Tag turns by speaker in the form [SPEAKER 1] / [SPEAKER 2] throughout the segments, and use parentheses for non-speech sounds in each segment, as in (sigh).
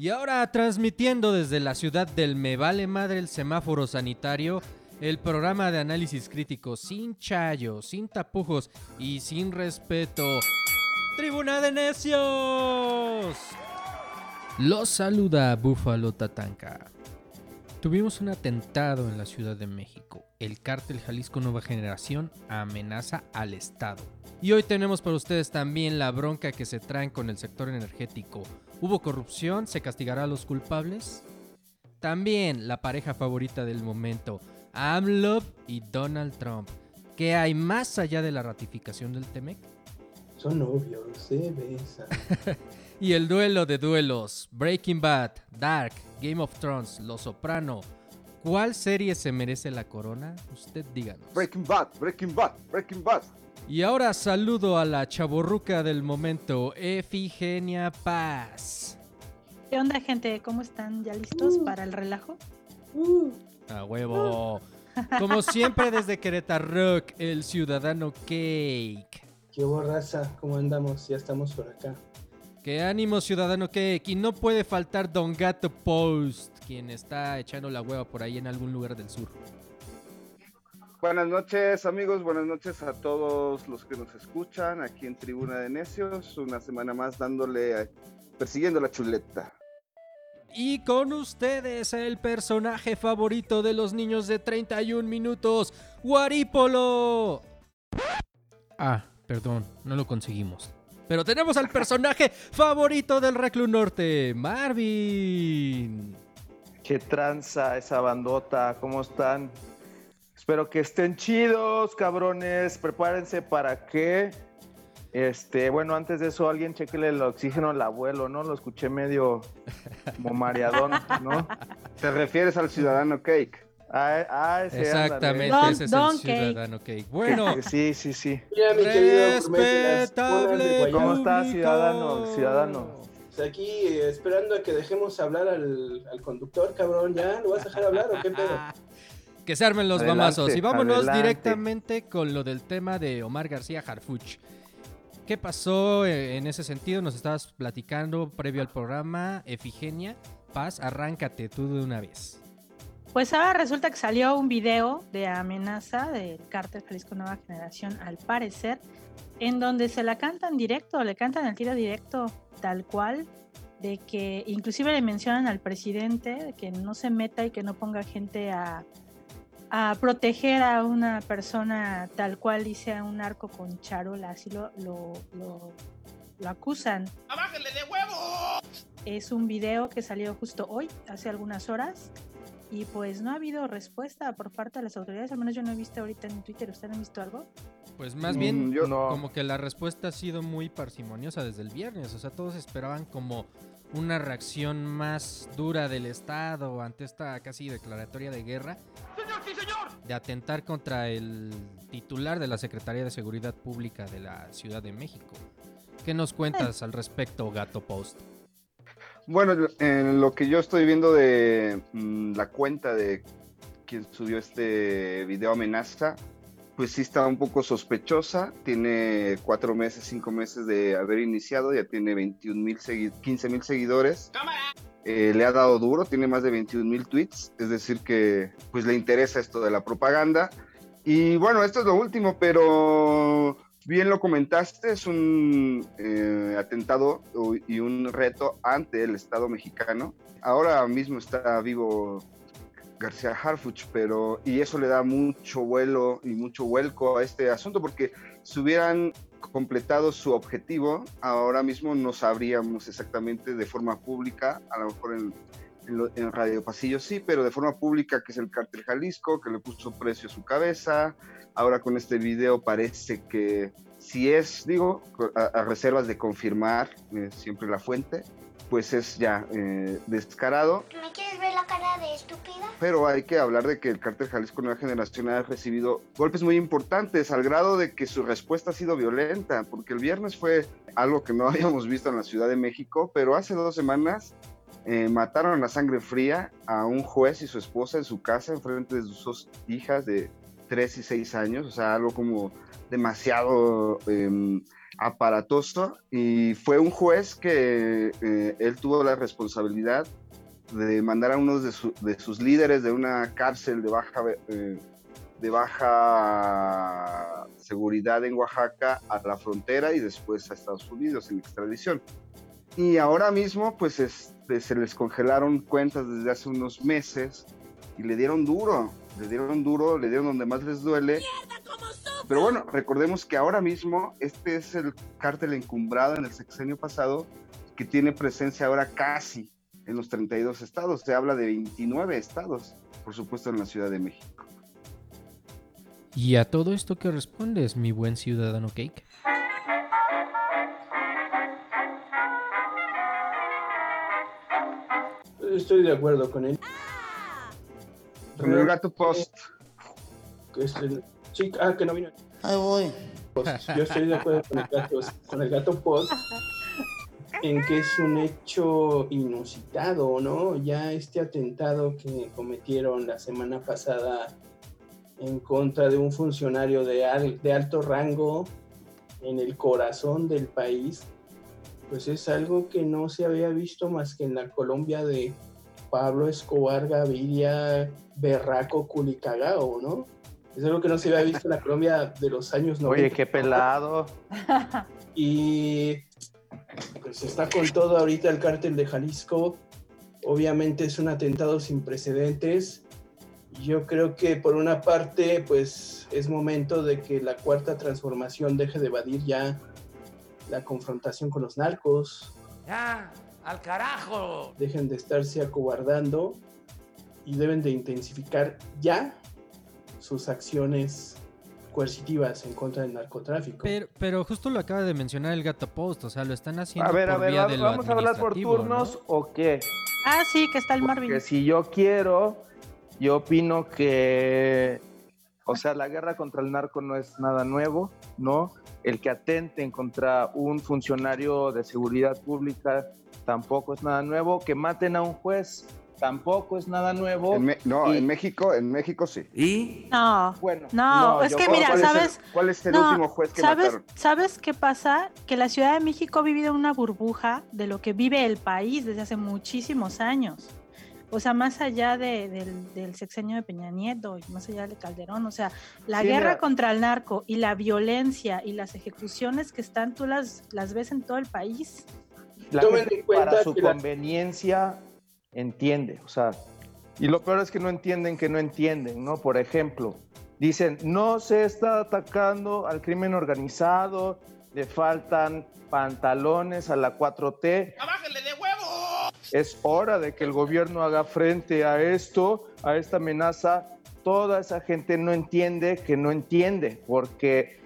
[SPEAKER 1] Y ahora transmitiendo desde la ciudad del Me Vale Madre el semáforo sanitario, el programa de análisis crítico sin chayo, sin tapujos y sin respeto. Tribuna de Necios. Los saluda Búfalo Tatanka. Tuvimos un atentado en la Ciudad de México. El cártel Jalisco Nueva Generación amenaza al Estado. Y hoy tenemos para ustedes también la bronca que se traen con el sector energético. ¿Hubo corrupción? ¿Se castigará a los culpables? También la pareja favorita del momento, AMLOV y Donald Trump. ¿Qué hay más allá de la ratificación del TEMEC?
[SPEAKER 2] Son novios, se besan. (laughs)
[SPEAKER 1] y el duelo de duelos, Breaking Bad, Dark, Game of Thrones, Los Soprano. ¿Cuál serie se merece la corona? Usted díganos.
[SPEAKER 3] Breaking Bad, Breaking Bad, Breaking Bad.
[SPEAKER 1] Y ahora saludo a la chaborruca del momento, Efigenia Paz.
[SPEAKER 4] ¿Qué onda, gente? ¿Cómo están? ¿Ya listos
[SPEAKER 2] Uh.
[SPEAKER 4] para el relajo?
[SPEAKER 2] Uh,
[SPEAKER 1] A huevo. Como siempre desde Querétaro Rock, el ciudadano Cake.
[SPEAKER 2] qué borraza, ¿cómo andamos? Ya estamos por acá.
[SPEAKER 1] Qué ánimo, ciudadano Cake. Y no puede faltar Don Gato Post, quien está echando la hueva por ahí en algún lugar del sur.
[SPEAKER 3] Buenas noches amigos, buenas noches a todos los que nos escuchan aquí en Tribuna de Necios. Una semana más dándole, persiguiendo la chuleta.
[SPEAKER 1] Y con ustedes el personaje favorito de los niños de 31 minutos, Guarípolo. Ah, perdón, no lo conseguimos. Pero tenemos al personaje (laughs) favorito del Reclu Norte, Marvin.
[SPEAKER 5] Qué tranza esa bandota, ¿cómo están? Espero que estén chidos, cabrones. Prepárense para que. Este, bueno, antes de eso, alguien chequele el oxígeno al abuelo, ¿no? Lo escuché medio como mareadón, ¿no?
[SPEAKER 3] ¿Te refieres al ciudadano Cake?
[SPEAKER 5] Ah, ah, ese,
[SPEAKER 1] Exactamente,
[SPEAKER 4] Don-
[SPEAKER 1] ese es
[SPEAKER 4] Don
[SPEAKER 1] el
[SPEAKER 4] Cake.
[SPEAKER 1] ciudadano Cake. Bueno. (laughs)
[SPEAKER 5] Sí, sí, sí.
[SPEAKER 2] Mira, mi
[SPEAKER 1] Respetable.
[SPEAKER 5] ¿Cómo está, ciudadano? Ciudadano.
[SPEAKER 2] Pues aquí eh, esperando a que dejemos hablar al, al conductor, cabrón. ¿Ya? ¿Lo vas a dejar hablar o qué pedo?
[SPEAKER 1] Que se armen los
[SPEAKER 5] Adelante,
[SPEAKER 1] mamazos. Y vámonos
[SPEAKER 5] adelante.
[SPEAKER 1] directamente con lo del tema de Omar García Harfuch. ¿Qué pasó eh, en ese sentido? Nos estabas platicando previo al programa. Efigenia, Paz, arráncate tú de una vez.
[SPEAKER 4] Pues ahora resulta que salió un video de amenaza del cártel Jalisco Nueva Generación, al parecer, en donde se la cantan directo, le cantan el tiro directo, tal cual, de que inclusive le mencionan al presidente de que no se meta y que no ponga gente a, a proteger a una persona tal cual dice un arco con charola, así lo, lo, lo, lo acusan. Es un video que salió justo hoy, hace algunas horas, y pues no ha habido respuesta por parte de las autoridades, al menos yo no he visto ahorita en Twitter, ¿ustedes han visto algo?
[SPEAKER 1] Pues más
[SPEAKER 3] Mm,
[SPEAKER 1] bien,
[SPEAKER 3] yo-
[SPEAKER 5] no.
[SPEAKER 1] como que la respuesta ha sido muy parsimoniosa desde el viernes. O sea, todos esperaban como una reacción más dura del Estado ante esta casi declaratoria de guerra. De atentar contra el titular de la Secretaría de Seguridad Pública de la Ciudad de México. ¿Qué nos cuentas al respecto, Gato Post?
[SPEAKER 3] Bueno, en lo que yo estoy viendo de mm, la cuenta de quien subió este video amenaza, pues sí está un poco sospechosa. Tiene cuatro meses, cinco meses de haber iniciado, ya tiene 21 mil, 15 mil seguidores. Eh, le ha dado duro, tiene más de 21 mil tweets, es decir que pues le interesa esto de la propaganda. Y bueno, esto es lo último, pero bien lo comentaste, es un eh, atentado y un reto ante el Estado mexicano. Ahora mismo está vivo García Harfuch, pero y eso le da mucho vuelo y mucho vuelco a este asunto porque si hubieran completado su objetivo, ahora mismo no sabríamos exactamente de forma pública, a lo mejor en, en, Radio Pasillo sí, pero de forma pública que es el cártel Jalisco, que le puso precio a su cabeza, ahora con este video parece que si es, digo, a, a reservas de confirmar eh, siempre la fuente, pues es ya eh, descarado,
[SPEAKER 6] ¿Me quieres ver la cara de estúpida?
[SPEAKER 3] pero hay que hablar de que el cártel Jalisco Nueva Generación ha recibido golpes muy importantes al grado de que su respuesta ha sido violenta, porque el viernes fue algo que no (laughs) habíamos visto en la Ciudad de México, pero hace dos semanas eh, mataron a sangre fría a un juez y su esposa en su casa, en frente de sus dos hijas de 3 y 6 años, o sea, algo como demasiado em, aparatoso. Y fue un juez que eh, él tuvo la responsabilidad de mandar a uno de, sus líderes de una cárcel de baja, eh, de baja seguridad en Oaxaca a la frontera y después a Estados Unidos en extradición. Y ahora mismo, pues este, se les congelaron cuentas desde hace unos meses y le dieron duro, le dieron duro, le dieron donde más les duele. Pero bueno, recordemos que ahora mismo este es el cártel encumbrado en el sexenio pasado que tiene presencia ahora casi en los 32 estados. Se habla de 29 estados, por supuesto en la Ciudad de México.
[SPEAKER 1] ¿Y a todo esto qué respondes, mi buen ciudadano Cake?
[SPEAKER 2] Estoy de acuerdo con él.
[SPEAKER 3] Con el gato post.
[SPEAKER 2] Sí, ah, que no vino.
[SPEAKER 7] Ahí voy.
[SPEAKER 2] Yo estoy de acuerdo con el gato, con el gato post en que es un hecho inusitado, ¿no? Ya este atentado que cometieron la semana pasada en contra de un funcionario de, de alto rango en el corazón del país, pues es algo que no se había visto más que en la Colombia de Pablo Escobar Gaviria Berraco Culicagao, ¿no? Es algo que no se había visto en la Colombia de los años 90.
[SPEAKER 5] Oye, qué pelado.
[SPEAKER 2] Y pues está con todo ahorita el cártel de Jalisco. Obviamente es un atentado sin precedentes. Yo creo que por una parte, pues es momento de que la cuarta transformación deje de evadir ya la confrontación con los narcos.
[SPEAKER 7] ¡Ya! ¡Al carajo!
[SPEAKER 2] Dejen de estarse acobardando y deben de intensificar ya sus acciones coercitivas en contra del narcotráfico.
[SPEAKER 1] Pero, pero justo lo acaba de mencionar el Gato Post, o sea, lo están haciendo
[SPEAKER 5] A ver,
[SPEAKER 1] por
[SPEAKER 5] a ver,
[SPEAKER 1] vía de lo
[SPEAKER 5] ¿vamos a hablar por turnos
[SPEAKER 1] ¿no?
[SPEAKER 5] o qué?
[SPEAKER 4] Ah, sí, que está el Marvin.
[SPEAKER 5] Porque si yo quiero, yo opino que, o sea, la guerra contra el narco no es nada nuevo, ¿no? El que atenten contra un funcionario de seguridad pública tampoco es nada nuevo. Que maten a un juez tampoco es nada nuevo.
[SPEAKER 3] En Me- no,
[SPEAKER 5] Y-
[SPEAKER 3] en México, en México sí.
[SPEAKER 7] ¿Y?
[SPEAKER 4] No,
[SPEAKER 5] Bueno,
[SPEAKER 4] no, es que mira,
[SPEAKER 3] ¿Cuál es el-
[SPEAKER 4] ¿sabes?
[SPEAKER 3] ¿Cuál es el
[SPEAKER 4] No,
[SPEAKER 3] último juez que
[SPEAKER 4] ¿sabes,
[SPEAKER 3] mataron?
[SPEAKER 4] ¿Sabes qué pasa? Que la Ciudad de México ha vivido una burbuja de lo que vive el país desde hace muchísimos años. O sea, más allá de- del, del sexenio de Peña Nieto y más allá de Calderón, o sea, la
[SPEAKER 5] Sí,
[SPEAKER 4] guerra
[SPEAKER 5] mira.
[SPEAKER 4] contra el narco y la violencia y las ejecuciones que están, tú las, las ves en todo el país.
[SPEAKER 5] La
[SPEAKER 2] Tomen
[SPEAKER 5] gente
[SPEAKER 2] en cuenta
[SPEAKER 5] para su
[SPEAKER 2] que la-
[SPEAKER 5] conveniencia entiende, o sea, y lo peor es que no entienden que no entienden, ¿no? Por ejemplo, dicen, no se está atacando al crimen organizado, le faltan pantalones a la 4T.
[SPEAKER 7] ¡Bájenle de huevo!
[SPEAKER 5] Es hora de que el gobierno haga frente a esto, a esta amenaza. Toda esa gente no entiende que no entiende, porque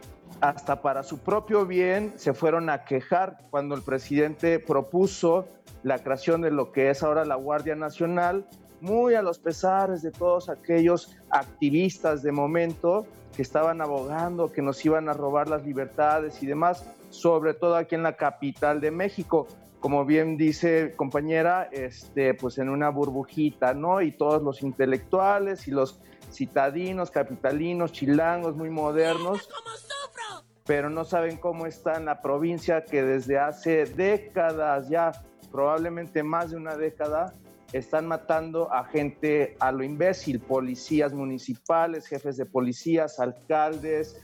[SPEAKER 5] hasta para su propio bien se fueron a quejar cuando el presidente propuso la creación de lo que es ahora la Guardia Nacional, muy a los pesares de todos aquellos activistas de momento que estaban abogando que nos iban a robar las libertades y demás, sobre todo aquí en la capital de México como bien dice compañera, este, pues en una burbujita, ¿no? Y todos los intelectuales y los citadinos, capitalinos, chilangos, muy modernos, pero no saben cómo está en la provincia que desde hace décadas, ya probablemente más de una década, están matando a gente a lo imbécil, policías municipales, jefes de policías, alcaldes,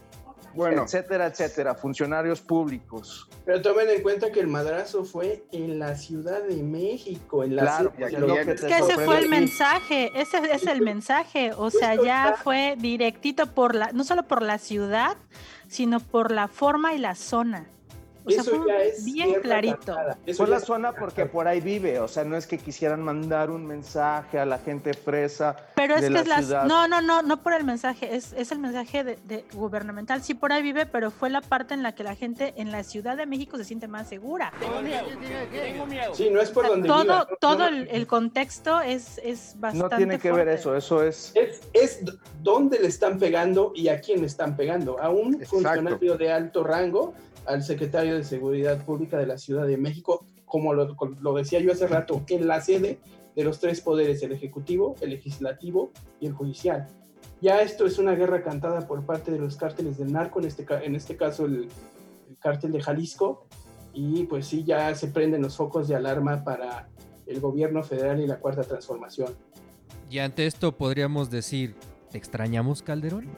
[SPEAKER 3] Bueno,
[SPEAKER 5] etcétera, etcétera, funcionarios públicos.
[SPEAKER 2] Pero tomen en cuenta que el madrazo fue en la Ciudad de México, en la
[SPEAKER 5] Claro,
[SPEAKER 2] lo
[SPEAKER 5] lo
[SPEAKER 2] que
[SPEAKER 5] que
[SPEAKER 4] Es que ese fue el
[SPEAKER 5] aquí.
[SPEAKER 4] mensaje, ese es el mensaje, o sea, ya fue directito por la, no solo por la ciudad, sino por la forma y la zona. O sea,
[SPEAKER 2] Eso
[SPEAKER 4] fue
[SPEAKER 2] ya es
[SPEAKER 4] bien clarito.
[SPEAKER 5] Fue la zona porque por ahí vive, o sea, no es que quisieran mandar un mensaje a la gente fresa.
[SPEAKER 4] Pero es
[SPEAKER 5] de
[SPEAKER 4] que
[SPEAKER 5] la
[SPEAKER 4] es la,
[SPEAKER 5] ciudad.
[SPEAKER 4] no, no, no, no por el mensaje, es, es el mensaje de, de gubernamental. Sí, por ahí vive, pero fue la parte en la que la gente en la Ciudad de México se siente más segura.
[SPEAKER 2] Sí, no es por donde
[SPEAKER 4] todo
[SPEAKER 2] viva, no,
[SPEAKER 4] todo
[SPEAKER 2] no,
[SPEAKER 4] el, el contexto es, es bastante
[SPEAKER 5] No tiene que ver eso, eso es.
[SPEAKER 2] Es, es dónde le están pegando y a quién le están pegando. A un
[SPEAKER 3] Exacto.
[SPEAKER 2] funcionario de alto rango, al secretario de Seguridad Pública de la Ciudad de México, como lo, decía yo hace rato, en la sede de los tres poderes, el Ejecutivo, el Legislativo y el Judicial. ya esto es una guerra cantada por parte de los cárteles del narco, en este, este caso el, el cártel de Jalisco, y pues sí, ya se prenden los focos de alarma para el gobierno federal y la cuarta transformación.
[SPEAKER 1] Y ante esto podríamos decir, ¿te extrañamos Calderón?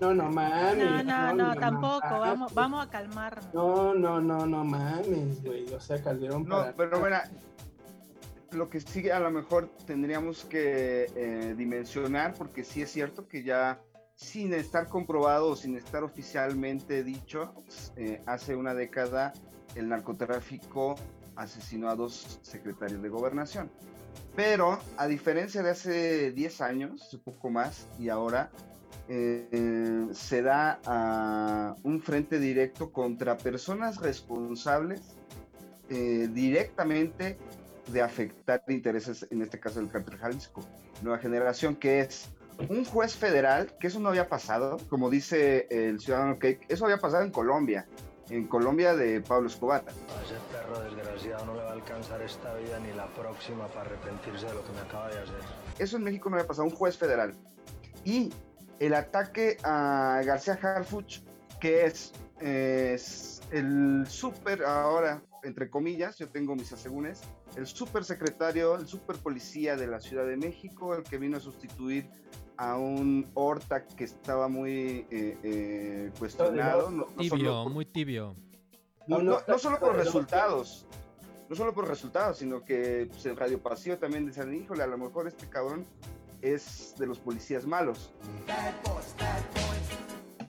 [SPEAKER 2] No, no mames.
[SPEAKER 4] No, no, no, tampoco. Vamos, vamos a calmarnos.
[SPEAKER 2] No, no, no, no mames, güey. O sea, Calderón
[SPEAKER 3] No,
[SPEAKER 2] para-
[SPEAKER 3] pero bueno, lo que sí a lo mejor tendríamos que eh, dimensionar, porque sí es cierto que ya sin estar comprobado o sin estar oficialmente dicho, eh, hace una década el narcotráfico asesinó a dos secretarios de gobernación. Pero a diferencia de hace 10 años, un poco más, y ahora eh, eh, se da a un frente directo contra personas responsables eh, directamente de afectar intereses, en este caso del cártel Jalisco. Nueva generación, que es un juez federal, que eso no había pasado, como dice el ciudadano Cake, eso había pasado en Colombia, en Colombia de Pablo Escobar.
[SPEAKER 8] A ese perro desgraciado no le va a alcanzar esta vida ni la próxima para arrepentirse de lo que me acaba de hacer.
[SPEAKER 3] Eso en México no había pasado, un juez federal. Y el ataque a García Harfuch, que es, es el súper, ahora, entre comillas, yo tengo mis asegúnes, el súper secretario, el súper policía de la Ciudad de México, el que vino a sustituir a un Horta que estaba muy eh, eh, cuestionado. No, no
[SPEAKER 1] Tibio,
[SPEAKER 3] solo por-
[SPEAKER 1] muy tibio.
[SPEAKER 3] no, no- no solo por resultados, no solo por resultados, sino que pues, en Radio Pasillo también decían, híjole, a lo mejor este cabrón es de los policías malos.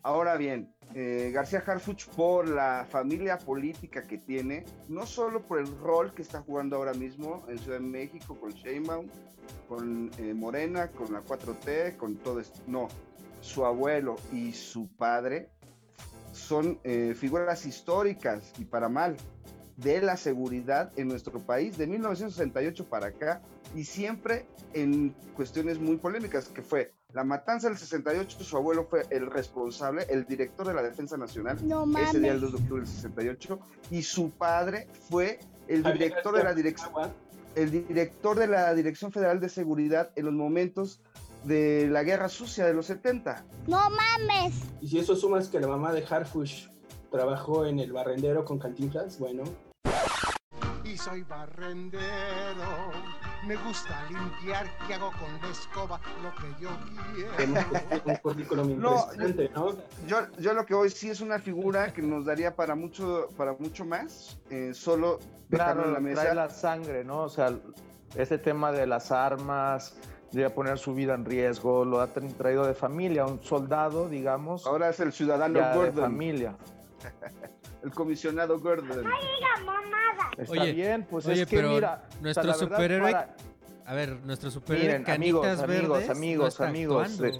[SPEAKER 3] Ahora bien, eh, García Harfuch por la familia política que tiene, no solo por el rol que está jugando ahora mismo en Ciudad de México con Sheinbaum, con eh, Morena, con la 4T, con todo esto, no, su abuelo y su padre son eh, figuras históricas y para mal de la seguridad en nuestro país de 1968 para acá y siempre en cuestiones muy polémicas que fue la matanza del 68 su abuelo fue el responsable el director de la defensa nacional
[SPEAKER 6] No
[SPEAKER 3] ese día el
[SPEAKER 6] mames.
[SPEAKER 3] 2 de octubre del 68 y su padre fue el director de la dirección el director de la Dirección Federal de Seguridad en los momentos de la guerra sucia de los 70
[SPEAKER 6] No mames.
[SPEAKER 2] Y si eso sumas que la mamá de Harfush trabajó en el barrendero con Cantinflas, bueno,
[SPEAKER 9] soy barrendero. Me gusta limpiar y hago con la escoba lo que yo quiero.
[SPEAKER 3] No,
[SPEAKER 2] ¿no?
[SPEAKER 3] yo, yo lo que voy sí es una figura que nos daría para mucho, para mucho más, eh, solo dejarlo
[SPEAKER 5] Claro,
[SPEAKER 3] en la
[SPEAKER 5] trae
[SPEAKER 3] mesa.
[SPEAKER 5] la sangre, ¿no? O sea, este tema de las armas, de poner su vida en riesgo, lo ha tra- traído de familia, un soldado, digamos,
[SPEAKER 3] Ahora es el ciudadano
[SPEAKER 5] ya de
[SPEAKER 3] Gordon,
[SPEAKER 5] familia. (laughs)
[SPEAKER 3] el comisionado Gordon.
[SPEAKER 5] Está
[SPEAKER 1] Oye,
[SPEAKER 5] bien, pues
[SPEAKER 1] oye,
[SPEAKER 5] es que
[SPEAKER 1] pero
[SPEAKER 5] mira, o sea,
[SPEAKER 1] nuestro superhéroe-
[SPEAKER 5] para-
[SPEAKER 1] A ver, nuestro superhéroe
[SPEAKER 5] Miren, amigos,
[SPEAKER 1] Canitas
[SPEAKER 5] amigos,
[SPEAKER 1] Verdes no
[SPEAKER 5] amigos,
[SPEAKER 1] está
[SPEAKER 5] amigos, de-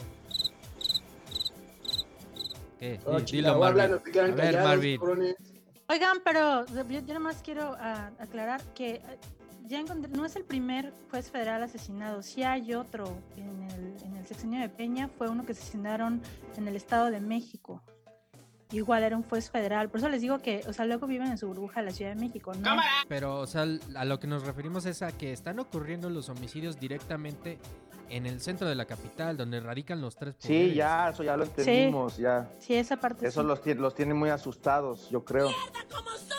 [SPEAKER 1] ¿Qué?
[SPEAKER 2] Oh,
[SPEAKER 1] dilo, Marvin.
[SPEAKER 2] no
[SPEAKER 1] A ver,
[SPEAKER 2] callados,
[SPEAKER 1] Marvin.
[SPEAKER 2] cabrones.
[SPEAKER 4] Oigan, pero yo, yo nomás quiero ah, aclarar que eh, ya encontré, no es el primer juez federal asesinado, sí hay otro en el, en el sexenio de Peña, fue uno que asesinaron en el Estado de México. Igual era un juez federal, por eso les digo que, o sea, luego viven en su burbuja la Ciudad de México, ¿no?
[SPEAKER 1] Pero, o sea, a lo que nos referimos es a que están ocurriendo los homicidios directamente en el centro de la capital, donde radican los tres poderes.
[SPEAKER 5] Sí, ya, eso ya lo entendimos, ya.
[SPEAKER 4] Sí, esa parte
[SPEAKER 5] Eso
[SPEAKER 4] sí.
[SPEAKER 5] los, tiene- los tiene muy asustados, yo creo.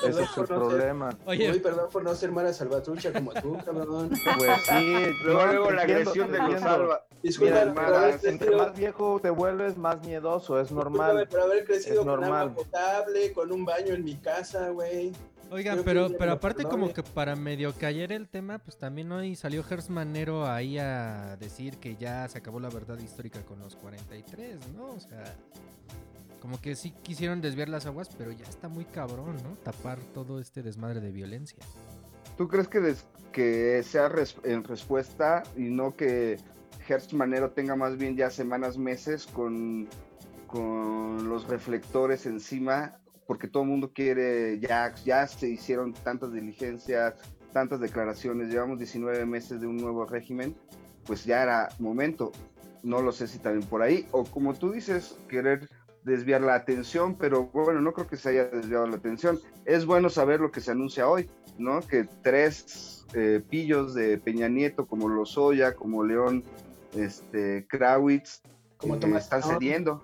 [SPEAKER 5] Ese es el problema.
[SPEAKER 1] Oye,
[SPEAKER 2] Uy, perdón por no ser mala salvatrucha como tú, (laughs) cabrón.
[SPEAKER 5] Pues sí,
[SPEAKER 3] Luego, la agresión de los salva.
[SPEAKER 2] Disculpa
[SPEAKER 5] Mira, hermana, entre más viejo te vuelves, más miedoso, es normal.
[SPEAKER 2] por haber crecido
[SPEAKER 5] Es
[SPEAKER 2] con agua
[SPEAKER 5] normal.
[SPEAKER 2] potable, con un baño en mi casa, güey.
[SPEAKER 1] Oigan, pero, pero aparte como que para medio caer el tema, pues también hoy salió Gers Manero ahí a decir que ya se acabó la verdad histórica con los 43, ¿no? O sea, como que sí quisieron desviar las aguas, pero ya está muy cabrón, ¿no? Tapar todo este desmadre de violencia.
[SPEAKER 3] ¿Tú crees que, des- que sea res- en respuesta y no que Hertz Manero tenga más bien ya semanas, meses con, con los reflectores encima? Porque todo el mundo quiere, ya, ya se hicieron tantas diligencias, tantas declaraciones, llevamos 19 meses de un nuevo régimen, pues ya era momento. No lo sé si también por ahí, o como tú dices, querer desviar la atención, pero bueno, no creo que se haya desviado la atención. Es bueno saber lo que se anuncia hoy, ¿no? Que tres eh, pillos de Peña Nieto, como Lozoya, como León este, Krawitz,
[SPEAKER 2] Como
[SPEAKER 3] eh, están cediendo.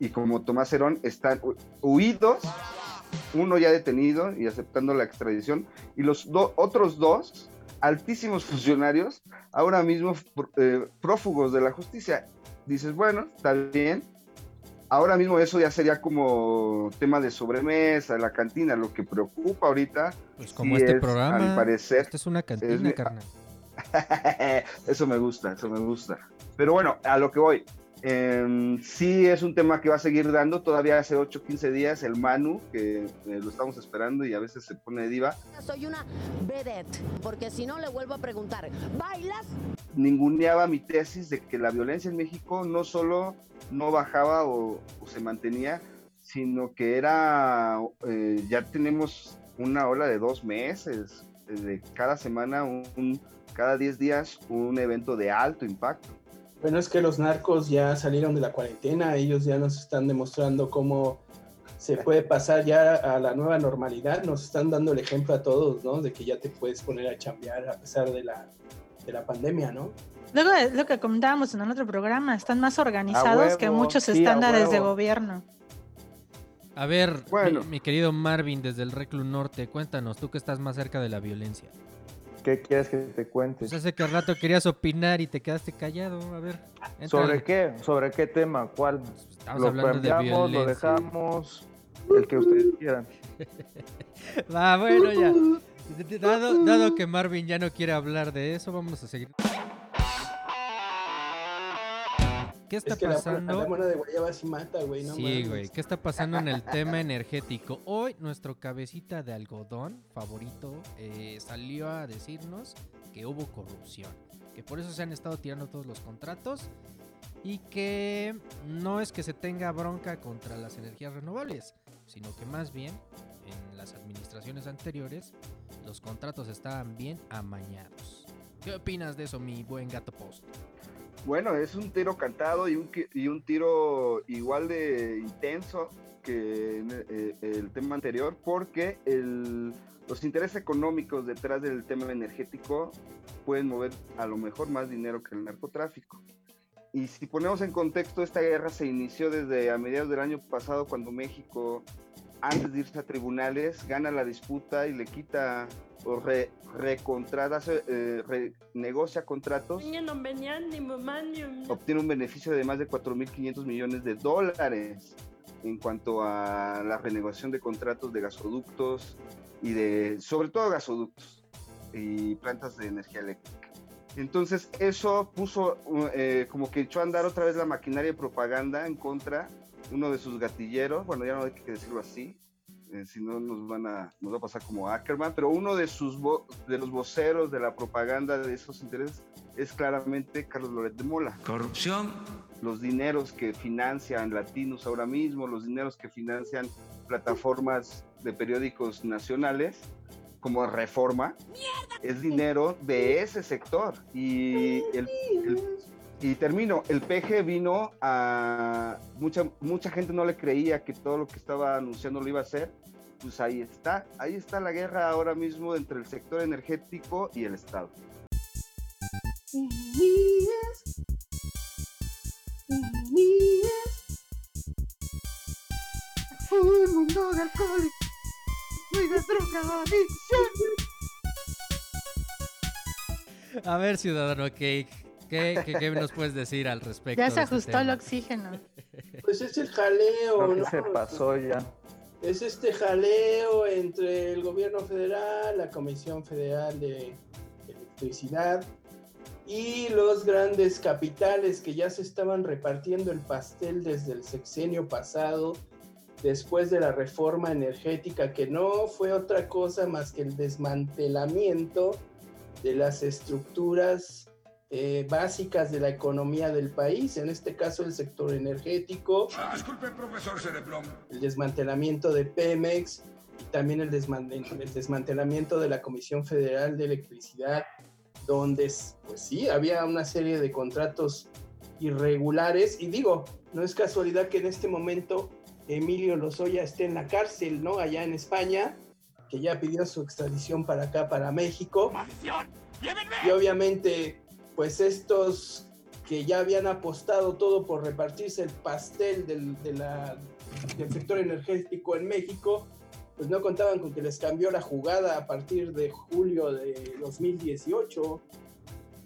[SPEAKER 3] Y como Tomás Herón están hu- huidos, uno ya detenido y aceptando la extradición, y los do- otros dos altísimos funcionarios, ahora mismo pr- eh, prófugos de la justicia. Dices, bueno, está bien. Ahora mismo eso ya sería como tema de sobremesa, la cantina. Lo que preocupa ahorita,
[SPEAKER 1] Pues como
[SPEAKER 3] sí
[SPEAKER 1] este
[SPEAKER 3] es,
[SPEAKER 1] programa.
[SPEAKER 3] al parecer,
[SPEAKER 1] Esta es una cantina,
[SPEAKER 3] es mi-
[SPEAKER 1] carnal. (laughs)
[SPEAKER 3] eso me gusta, eso me gusta. Pero bueno, a lo que voy. Em, sí es un tema que va a seguir dando. Todavía hace 8 15 días el Manu, que eh, lo estamos esperando y a veces se pone diva,
[SPEAKER 10] Soy una vedette, porque si no le vuelvo a preguntar, ¿bailas?
[SPEAKER 3] ninguneaba mi tesis de que la violencia en México no solo no bajaba o, o se mantenía, sino que era, eh, ya tenemos una ola de dos meses, eh, de cada semana, un, un- cada 10 días, un evento de alto impacto.
[SPEAKER 2] Bueno, es que los narcos ya salieron de la cuarentena, ellos ya nos están demostrando cómo se puede pasar ya a la nueva normalidad, nos están dando el ejemplo a todos, ¿no? De que ya te puedes poner a chambear a pesar de la, de la pandemia, ¿no?
[SPEAKER 4] Luego de lo que comentábamos en el otro programa, están más organizados que muchos
[SPEAKER 5] sí,
[SPEAKER 4] estándares de gobierno.
[SPEAKER 1] A ver,
[SPEAKER 3] Bueno.
[SPEAKER 1] mi, mi querido Marvin desde el Reclu Norte, cuéntanos, tú que estás más cerca de la violencia.
[SPEAKER 5] ¿Qué quieres que te cuente?
[SPEAKER 1] Pues hace que rato querías opinar y te quedaste callado. A ver.
[SPEAKER 5] ¿Sobre qué? ¿Sobre qué tema? ¿Cuál?
[SPEAKER 1] Estamos
[SPEAKER 5] ¿Lo
[SPEAKER 1] hablando de
[SPEAKER 5] cambiamos? ¿Lo
[SPEAKER 1] violencia.
[SPEAKER 5] dejamos? El que ustedes quieran. (laughs)
[SPEAKER 1] Va, bueno, ya. Dado, dado que Marvin ya no quiere hablar de eso, vamos a seguir. ¿Qué está
[SPEAKER 2] es que la,
[SPEAKER 1] pasando?
[SPEAKER 2] la mona de guayaba sí mata, güey, no
[SPEAKER 1] Sí, güey. ¿Qué está pasando en el tema energético? Hoy nuestro cabecita de algodón favorito eh, salió a decirnos que hubo corrupción, que por eso se han estado tirando todos los contratos y que no es que se tenga bronca contra las energías renovables, sino que más bien en las administraciones anteriores los contratos estaban bien amañados. ¿Qué opinas de eso, mi buen gato post?
[SPEAKER 3] Bueno, es un tiro cantado y un, y un tiro igual de intenso que en el, tema anterior, porque los intereses económicos detrás del tema energético pueden mover a lo mejor más dinero que el narcotráfico. Y si ponemos en contexto, esta guerra se inició desde a mediados del año pasado, cuando México, antes de irse a tribunales, gana la disputa y le quita o re, recontrata, eh, renegocia contratos obtiene un beneficio de más de 4.500 millones de dólares en cuanto a la renegociación de contratos de gasoductos y de, sobre todo gasoductos y plantas de energía eléctrica. Entonces eso puso, eh, como que echó a andar otra vez la maquinaria de propaganda en contra uno de sus gatilleros, bueno ya no hay que decirlo así, eh, si no nos van a, nos va a pasar como Ackerman, pero uno de sus vo- de los voceros de la propaganda de esos intereses es claramente Carlos Loret de Mola.
[SPEAKER 7] Corrupción.
[SPEAKER 3] Los dineros que financian Latinos ahora mismo, los dineros que financian plataformas de periódicos nacionales como Reforma, es dinero de ese sector. Y, el, el- y termino, el PG vino a... Mucha, mucha gente no le creía que todo lo que estaba anunciando lo iba a hacer. Pues ahí está, ahí está la guerra ahora mismo entre el sector energético y el Estado.
[SPEAKER 9] Un mundo de alcohol.
[SPEAKER 1] A ver, ciudadano Cake, ¿qué, qué, qué nos puedes decir al respecto?
[SPEAKER 4] Ya se
[SPEAKER 1] este
[SPEAKER 4] ajustó el oxígeno.
[SPEAKER 2] Pues es el jaleo,
[SPEAKER 5] Creo que
[SPEAKER 2] ¿no?
[SPEAKER 5] se pasó ya.
[SPEAKER 2] Es este jaleo entre el gobierno federal, la Comisión Federal de Electricidad y los grandes capitales que ya se estaban repartiendo el pastel desde el sexenio pasado, después de la reforma energética, que no fue otra cosa más que el desmantelamiento de las estructuras eh, básicas de la economía del país, en este caso el sector energético,
[SPEAKER 7] Disculpe, profesor Cerebrón.
[SPEAKER 2] el desmantelamiento de Pemex y también el, desman- el desmantelamiento de la Comisión Federal de Electricidad, donde, pues sí, había una serie de contratos irregulares. Y digo, no es casualidad que en este momento Emilio Lozoya esté en la cárcel, ¿no? Allá en España, que ya pidió su extradición para acá, para México. Y obviamente, pues estos que ya habían apostado todo por repartirse el pastel del, del sector energético en México, pues no contaban con que les cambió la jugada a partir de julio de 2018.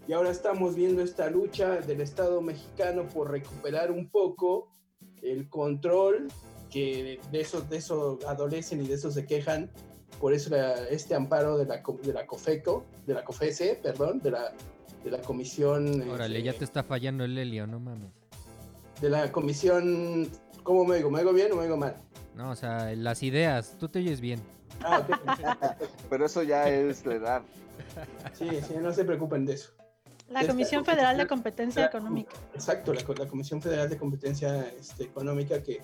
[SPEAKER 2] Y ahora estamos viendo esta lucha del Estado mexicano por recuperar un poco el control que de eso, de eso adolecen y de eso se quejan. Por eso este amparo de la, de la COFECO, de la COFESE, perdón, de la, de la Comisión...
[SPEAKER 1] Órale,
[SPEAKER 2] este,
[SPEAKER 1] ya te está fallando el helio, no mames.
[SPEAKER 2] de la comisión. ¿Cómo me digo? ¿Me digo bien o me digo mal?
[SPEAKER 1] No, o sea, las ideas, tú te oyes bien.
[SPEAKER 2] Ah, ok. (laughs)
[SPEAKER 3] Pero eso ya es la edad.
[SPEAKER 2] Sí, sí, no se preocupen de eso.
[SPEAKER 4] La
[SPEAKER 2] Esta
[SPEAKER 4] Comisión Federal de Competencia Económica.
[SPEAKER 2] Exacto, la, la Comisión Federal de Competencia este, Económica que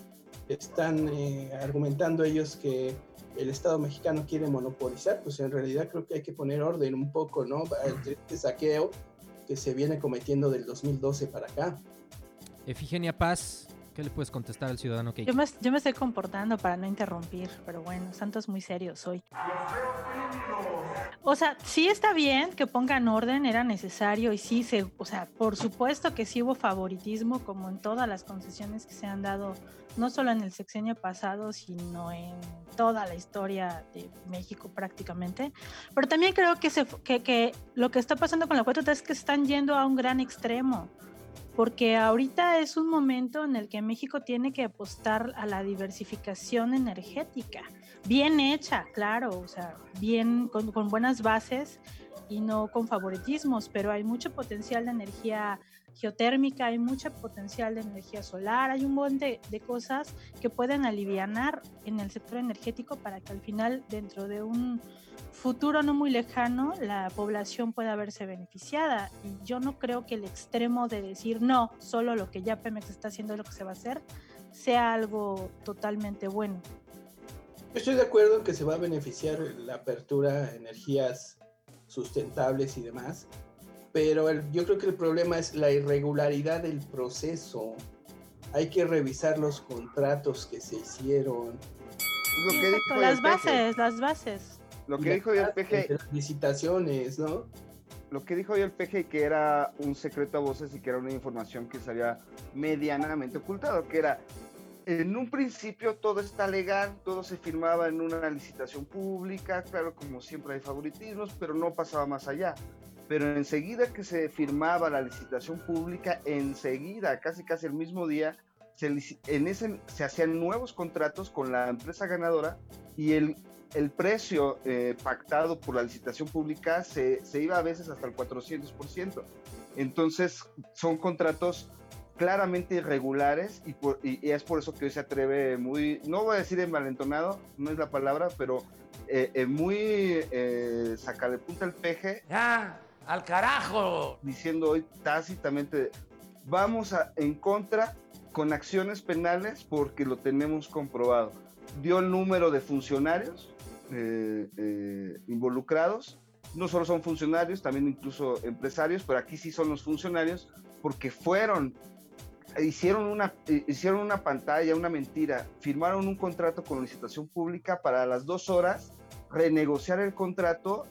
[SPEAKER 2] están eh, argumentando ellos que el Estado mexicano quiere monopolizar, pues en realidad creo que hay que poner orden un poco, ¿no? Entre Este saqueo que se viene cometiendo del 2012 para acá.
[SPEAKER 1] Efigenia Paz, ¿qué le puedes contestar al ciudadano que
[SPEAKER 4] Yo me, yo me estoy comportando para no interrumpir, pero bueno, Santos muy serio soy. O sea, sí está bien que pongan orden, era necesario y sí, se, o sea, por supuesto que sí hubo favoritismo como en todas las concesiones que se han dado, no solo en el sexenio pasado, sino en toda la historia de México prácticamente. Pero también creo que, se, que, que lo que está pasando con la 4T es que están yendo a un gran extremo porque ahorita es un momento en el que México tiene que apostar a la diversificación energética, bien hecha, claro, o sea, bien con, buenas bases y no con favoritismos, pero hay mucho potencial de energía geotérmica, hay mucho potencial de energía solar, hay un montón de, de cosas que pueden alivianar en el sector energético para que al final, dentro de un futuro no muy lejano, la población pueda verse beneficiada. Y yo no creo que el extremo de decir no, solo lo que ya Pemex está haciendo es lo que se va a hacer, sea algo totalmente bueno.
[SPEAKER 2] Yo estoy de acuerdo en que se va a beneficiar la apertura a energías sustentables y demás, pero el- yo creo que el problema es la irregularidad del proceso. Hay que revisar los contratos que se hicieron.
[SPEAKER 3] Lo
[SPEAKER 4] Sí,
[SPEAKER 3] que
[SPEAKER 4] exacto,
[SPEAKER 3] dijo
[SPEAKER 4] las bases, las bases.
[SPEAKER 3] Lo
[SPEAKER 2] y
[SPEAKER 3] que
[SPEAKER 2] las
[SPEAKER 3] dijo el
[SPEAKER 2] de las licitaciones, ¿no?
[SPEAKER 3] lo que dijo hoy el peje que era un secreto a voces y que era una información que se había medianamente ocultado, que era en un principio todo está legal, todo se firmaba en una licitación pública, claro, como siempre hay favoritismos, pero no pasaba más allá. Pero enseguida que se firmaba la licitación pública, enseguida, casi casi el mismo día, se, en ese, se hacían nuevos contratos con la empresa ganadora y el, el precio eh, pactado por la licitación pública se, se iba a veces hasta el 400%. Entonces son contratos claramente irregulares y, por- y- y es por eso que hoy se atreve muy, no voy a decir envalentonado, no es la palabra, pero eh, eh, muy eh, saca de punta el peje
[SPEAKER 7] ¡Ya! ¡Al carajo!
[SPEAKER 3] diciendo hoy tácitamente, vamos a, en contra con acciones penales porque lo tenemos comprobado. Dio el número de funcionarios eh, eh, involucrados. No solo son funcionarios, también incluso empresarios, pero aquí sí son los funcionarios porque fueron, hicieron una, eh, hicieron una pantalla, una mentira, firmaron un contrato con licitación pública para a las dos horas renegociar el contrato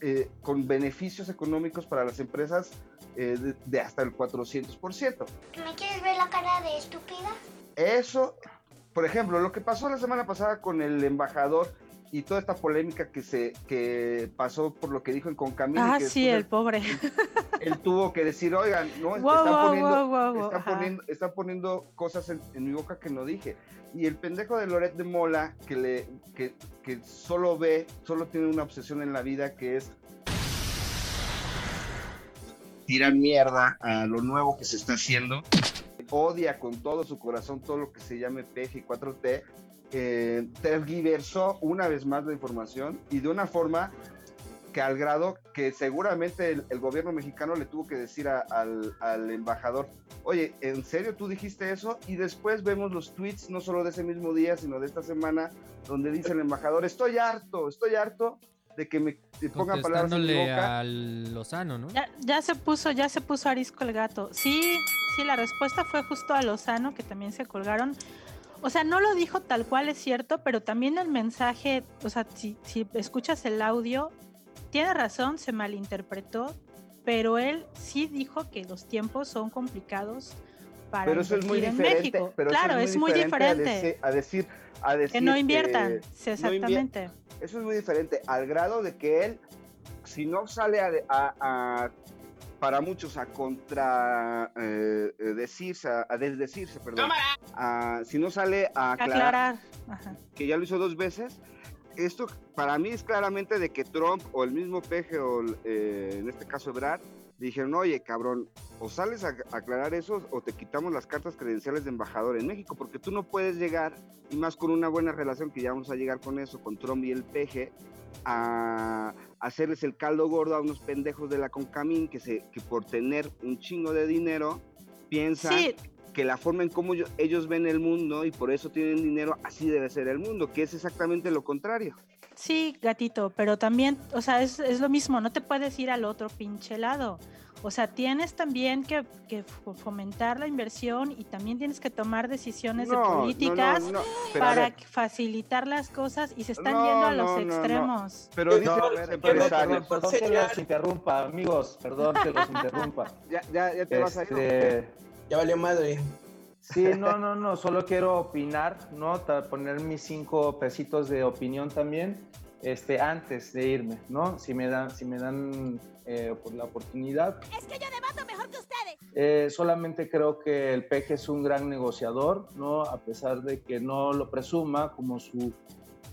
[SPEAKER 3] eh, con beneficios económicos para las empresas eh, de, de hasta el 400%.
[SPEAKER 6] ¿Me quieres ver la cara de estúpida?
[SPEAKER 3] Eso, por ejemplo, lo que pasó la semana pasada con el embajador y toda esta polémica que se que pasó por lo que dijo en Concamino.
[SPEAKER 4] Ah, sí, el pobre.
[SPEAKER 3] él, él tuvo que decir, oigan, no,
[SPEAKER 4] Wow,
[SPEAKER 3] están,
[SPEAKER 4] wow,
[SPEAKER 3] poniendo,
[SPEAKER 4] wow,
[SPEAKER 3] están poniendo, están poniendo cosas en, en mi boca que no dije. Y el pendejo de Loret de Mola, que, le, que, que solo ve, solo tiene una obsesión en la vida que es tirar mierda a lo nuevo que se está haciendo. Odia con todo su corazón todo lo que se llame PG 4T. Eh, tergiversó una vez más la información y de una forma que al grado que seguramente el, el gobierno mexicano le tuvo que decir a- al, al embajador, oye, ¿en serio tú dijiste eso? Y después vemos los tweets, no solo de ese mismo día, sino de esta semana, donde dice el embajador, estoy harto, estoy harto de que me te pongan palabras en mi boca.
[SPEAKER 1] a Lozano, ¿no?
[SPEAKER 4] Ya, ya se puso, ya se puso arisco el gato. Sí, sí, la respuesta fue justo a Lozano, que también se colgaron. O sea, no lo dijo tal cual, es cierto, pero también el mensaje, o sea, si, si escuchas el audio, tiene razón, se malinterpretó, pero él sí dijo que los tiempos son complicados para
[SPEAKER 3] Pero eso es muy
[SPEAKER 4] en
[SPEAKER 3] diferente.
[SPEAKER 4] México.
[SPEAKER 3] Pero eso
[SPEAKER 4] claro, es muy
[SPEAKER 3] a
[SPEAKER 4] diferente.
[SPEAKER 3] dese- A, decir, a decir
[SPEAKER 4] que no inviertan, sí,
[SPEAKER 3] no invier-
[SPEAKER 4] exactamente.
[SPEAKER 3] Eso es muy diferente, al grado de que él, si no sale a, a- a- para muchos a contra eh, eh, decirse, a, a desdecirse, perdón, a- si no sale a aclarar,
[SPEAKER 4] Aclarar. Ajá.
[SPEAKER 3] que ya lo hizo dos veces, esto para mí es claramente de que Trump o el mismo Peje o eh, en este caso Brad dijeron, oye cabrón, o sales a aclarar eso o te quitamos las cartas credenciales de embajador en México, porque tú no puedes llegar, y más con una buena relación que ya vamos a llegar con eso, con Trump y el Peje, a hacerles el caldo gordo a unos pendejos de la Concamín que, se, que por tener un chingo de dinero piensan
[SPEAKER 4] Sí,
[SPEAKER 3] que la forma en cómo yo- ellos ven el mundo y por eso tienen dinero, así debe ser el mundo, que es exactamente lo contrario.
[SPEAKER 4] Sí, gatito, pero también, o sea, es, es lo mismo, no te puedes ir al otro pinche lado. O sea, tienes también que, que fo- fomentar la inversión y también tienes que tomar decisiones
[SPEAKER 3] No,
[SPEAKER 4] de
[SPEAKER 3] no, no,
[SPEAKER 4] políticas
[SPEAKER 3] no,
[SPEAKER 4] para facilitar las cosas y se están
[SPEAKER 3] No,
[SPEAKER 4] yendo a los
[SPEAKER 3] no, no, no.
[SPEAKER 4] extremos.
[SPEAKER 3] pero dice los empresarios,
[SPEAKER 5] perdón, perdón que los interrumpa, amigos, perdón que los (laughs) interrumpa.
[SPEAKER 3] ya, ya, ya te vas a ir.
[SPEAKER 5] Este,
[SPEAKER 2] Ya valió madre.
[SPEAKER 5] Sí, no, no, no, solo quiero opinar, ¿no? Poner mis cinco pesitos de opinión también, este, antes de irme, ¿no? Si me dan, si me dan eh, por la oportunidad.
[SPEAKER 6] Es que yo debato mejor que ustedes.
[SPEAKER 5] Eh, solamente creo que el peje es un gran negociador, ¿no? A pesar de que no lo presuma como su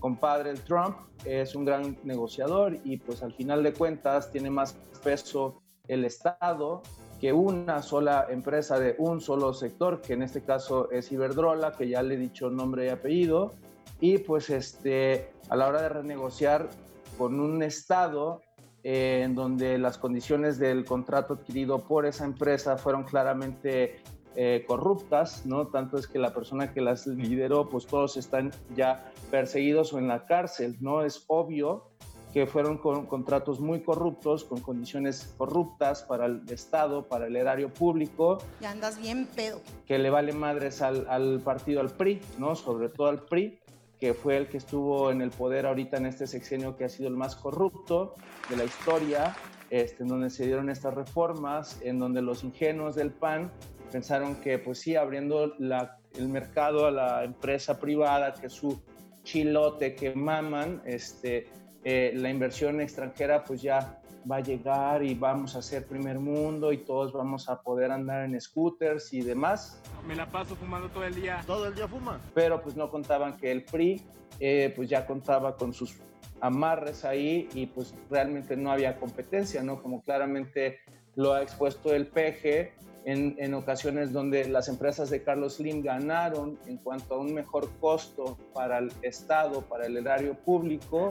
[SPEAKER 5] compadre el Trump, es un gran negociador y pues al final de cuentas tiene más peso el Estado que una sola empresa de un solo sector, que en este caso es Iberdrola, que ya le he dicho nombre y apellido, y pues este, a la hora de renegociar con un Estado eh, en donde las condiciones del contrato adquirido por esa empresa fueron claramente eh, corruptas, ¿no? Tanto es que la persona que las lideró, pues todos están ya perseguidos o en la cárcel, ¿no? Es obvio que fueron con contratos muy corruptos, con condiciones corruptas para el Estado, para el erario público,
[SPEAKER 6] Ya andas bien pedo.
[SPEAKER 5] que le vale madres al, al partido, al PRI, ¿no? Sobre todo al PRI, que fue el que estuvo en el poder ahorita en este sexenio que ha sido el más corrupto de la historia, este, en donde se dieron estas reformas, en donde los ingenuos del PAN pensaron que, pues sí, abriendo la- el mercado a la empresa privada, que su chilote que maman, este, eh, la inversión extranjera pues ya va a llegar y vamos a ser primer mundo y todos vamos a poder andar en scooters y demás,
[SPEAKER 11] Me la paso fumando todo el día.
[SPEAKER 9] Todo el día fuma.
[SPEAKER 5] pero pues no contaban que el PRI eh, pues ya contaba con sus amarres ahí y pues realmente no había competencia, ¿no? Como claramente lo ha expuesto el PG en, en ocasiones donde las empresas de Carlos Slim ganaron en cuanto a un mejor costo para el Estado, para el erario público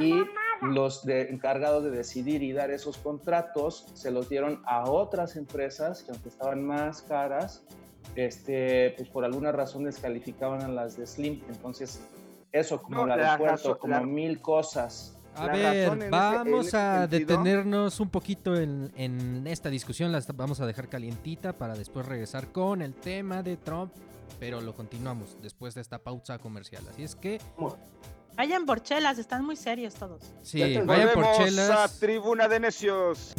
[SPEAKER 5] y los de- encargados de decidir y dar esos contratos se los dieron a otras empresas que aunque estaban más caras, este, pues por alguna razón descalificaban a las de Slim. Entonces, eso como
[SPEAKER 3] No,
[SPEAKER 5] el
[SPEAKER 3] la
[SPEAKER 5] aeropuerto,
[SPEAKER 3] razón-
[SPEAKER 5] como
[SPEAKER 3] la-
[SPEAKER 5] mil cosas.
[SPEAKER 1] A
[SPEAKER 3] La
[SPEAKER 1] ver, vamos a
[SPEAKER 3] sentido-
[SPEAKER 1] detenernos un poquito en, en esta discusión, la vamos a dejar calientita para después regresar con el tema de Trump, pero lo continuamos después de esta pausa comercial. Así es que,
[SPEAKER 4] Vayan por chelas, están muy serios todos.
[SPEAKER 1] sí, vayan por chelas.
[SPEAKER 3] a Tribuna de Necios.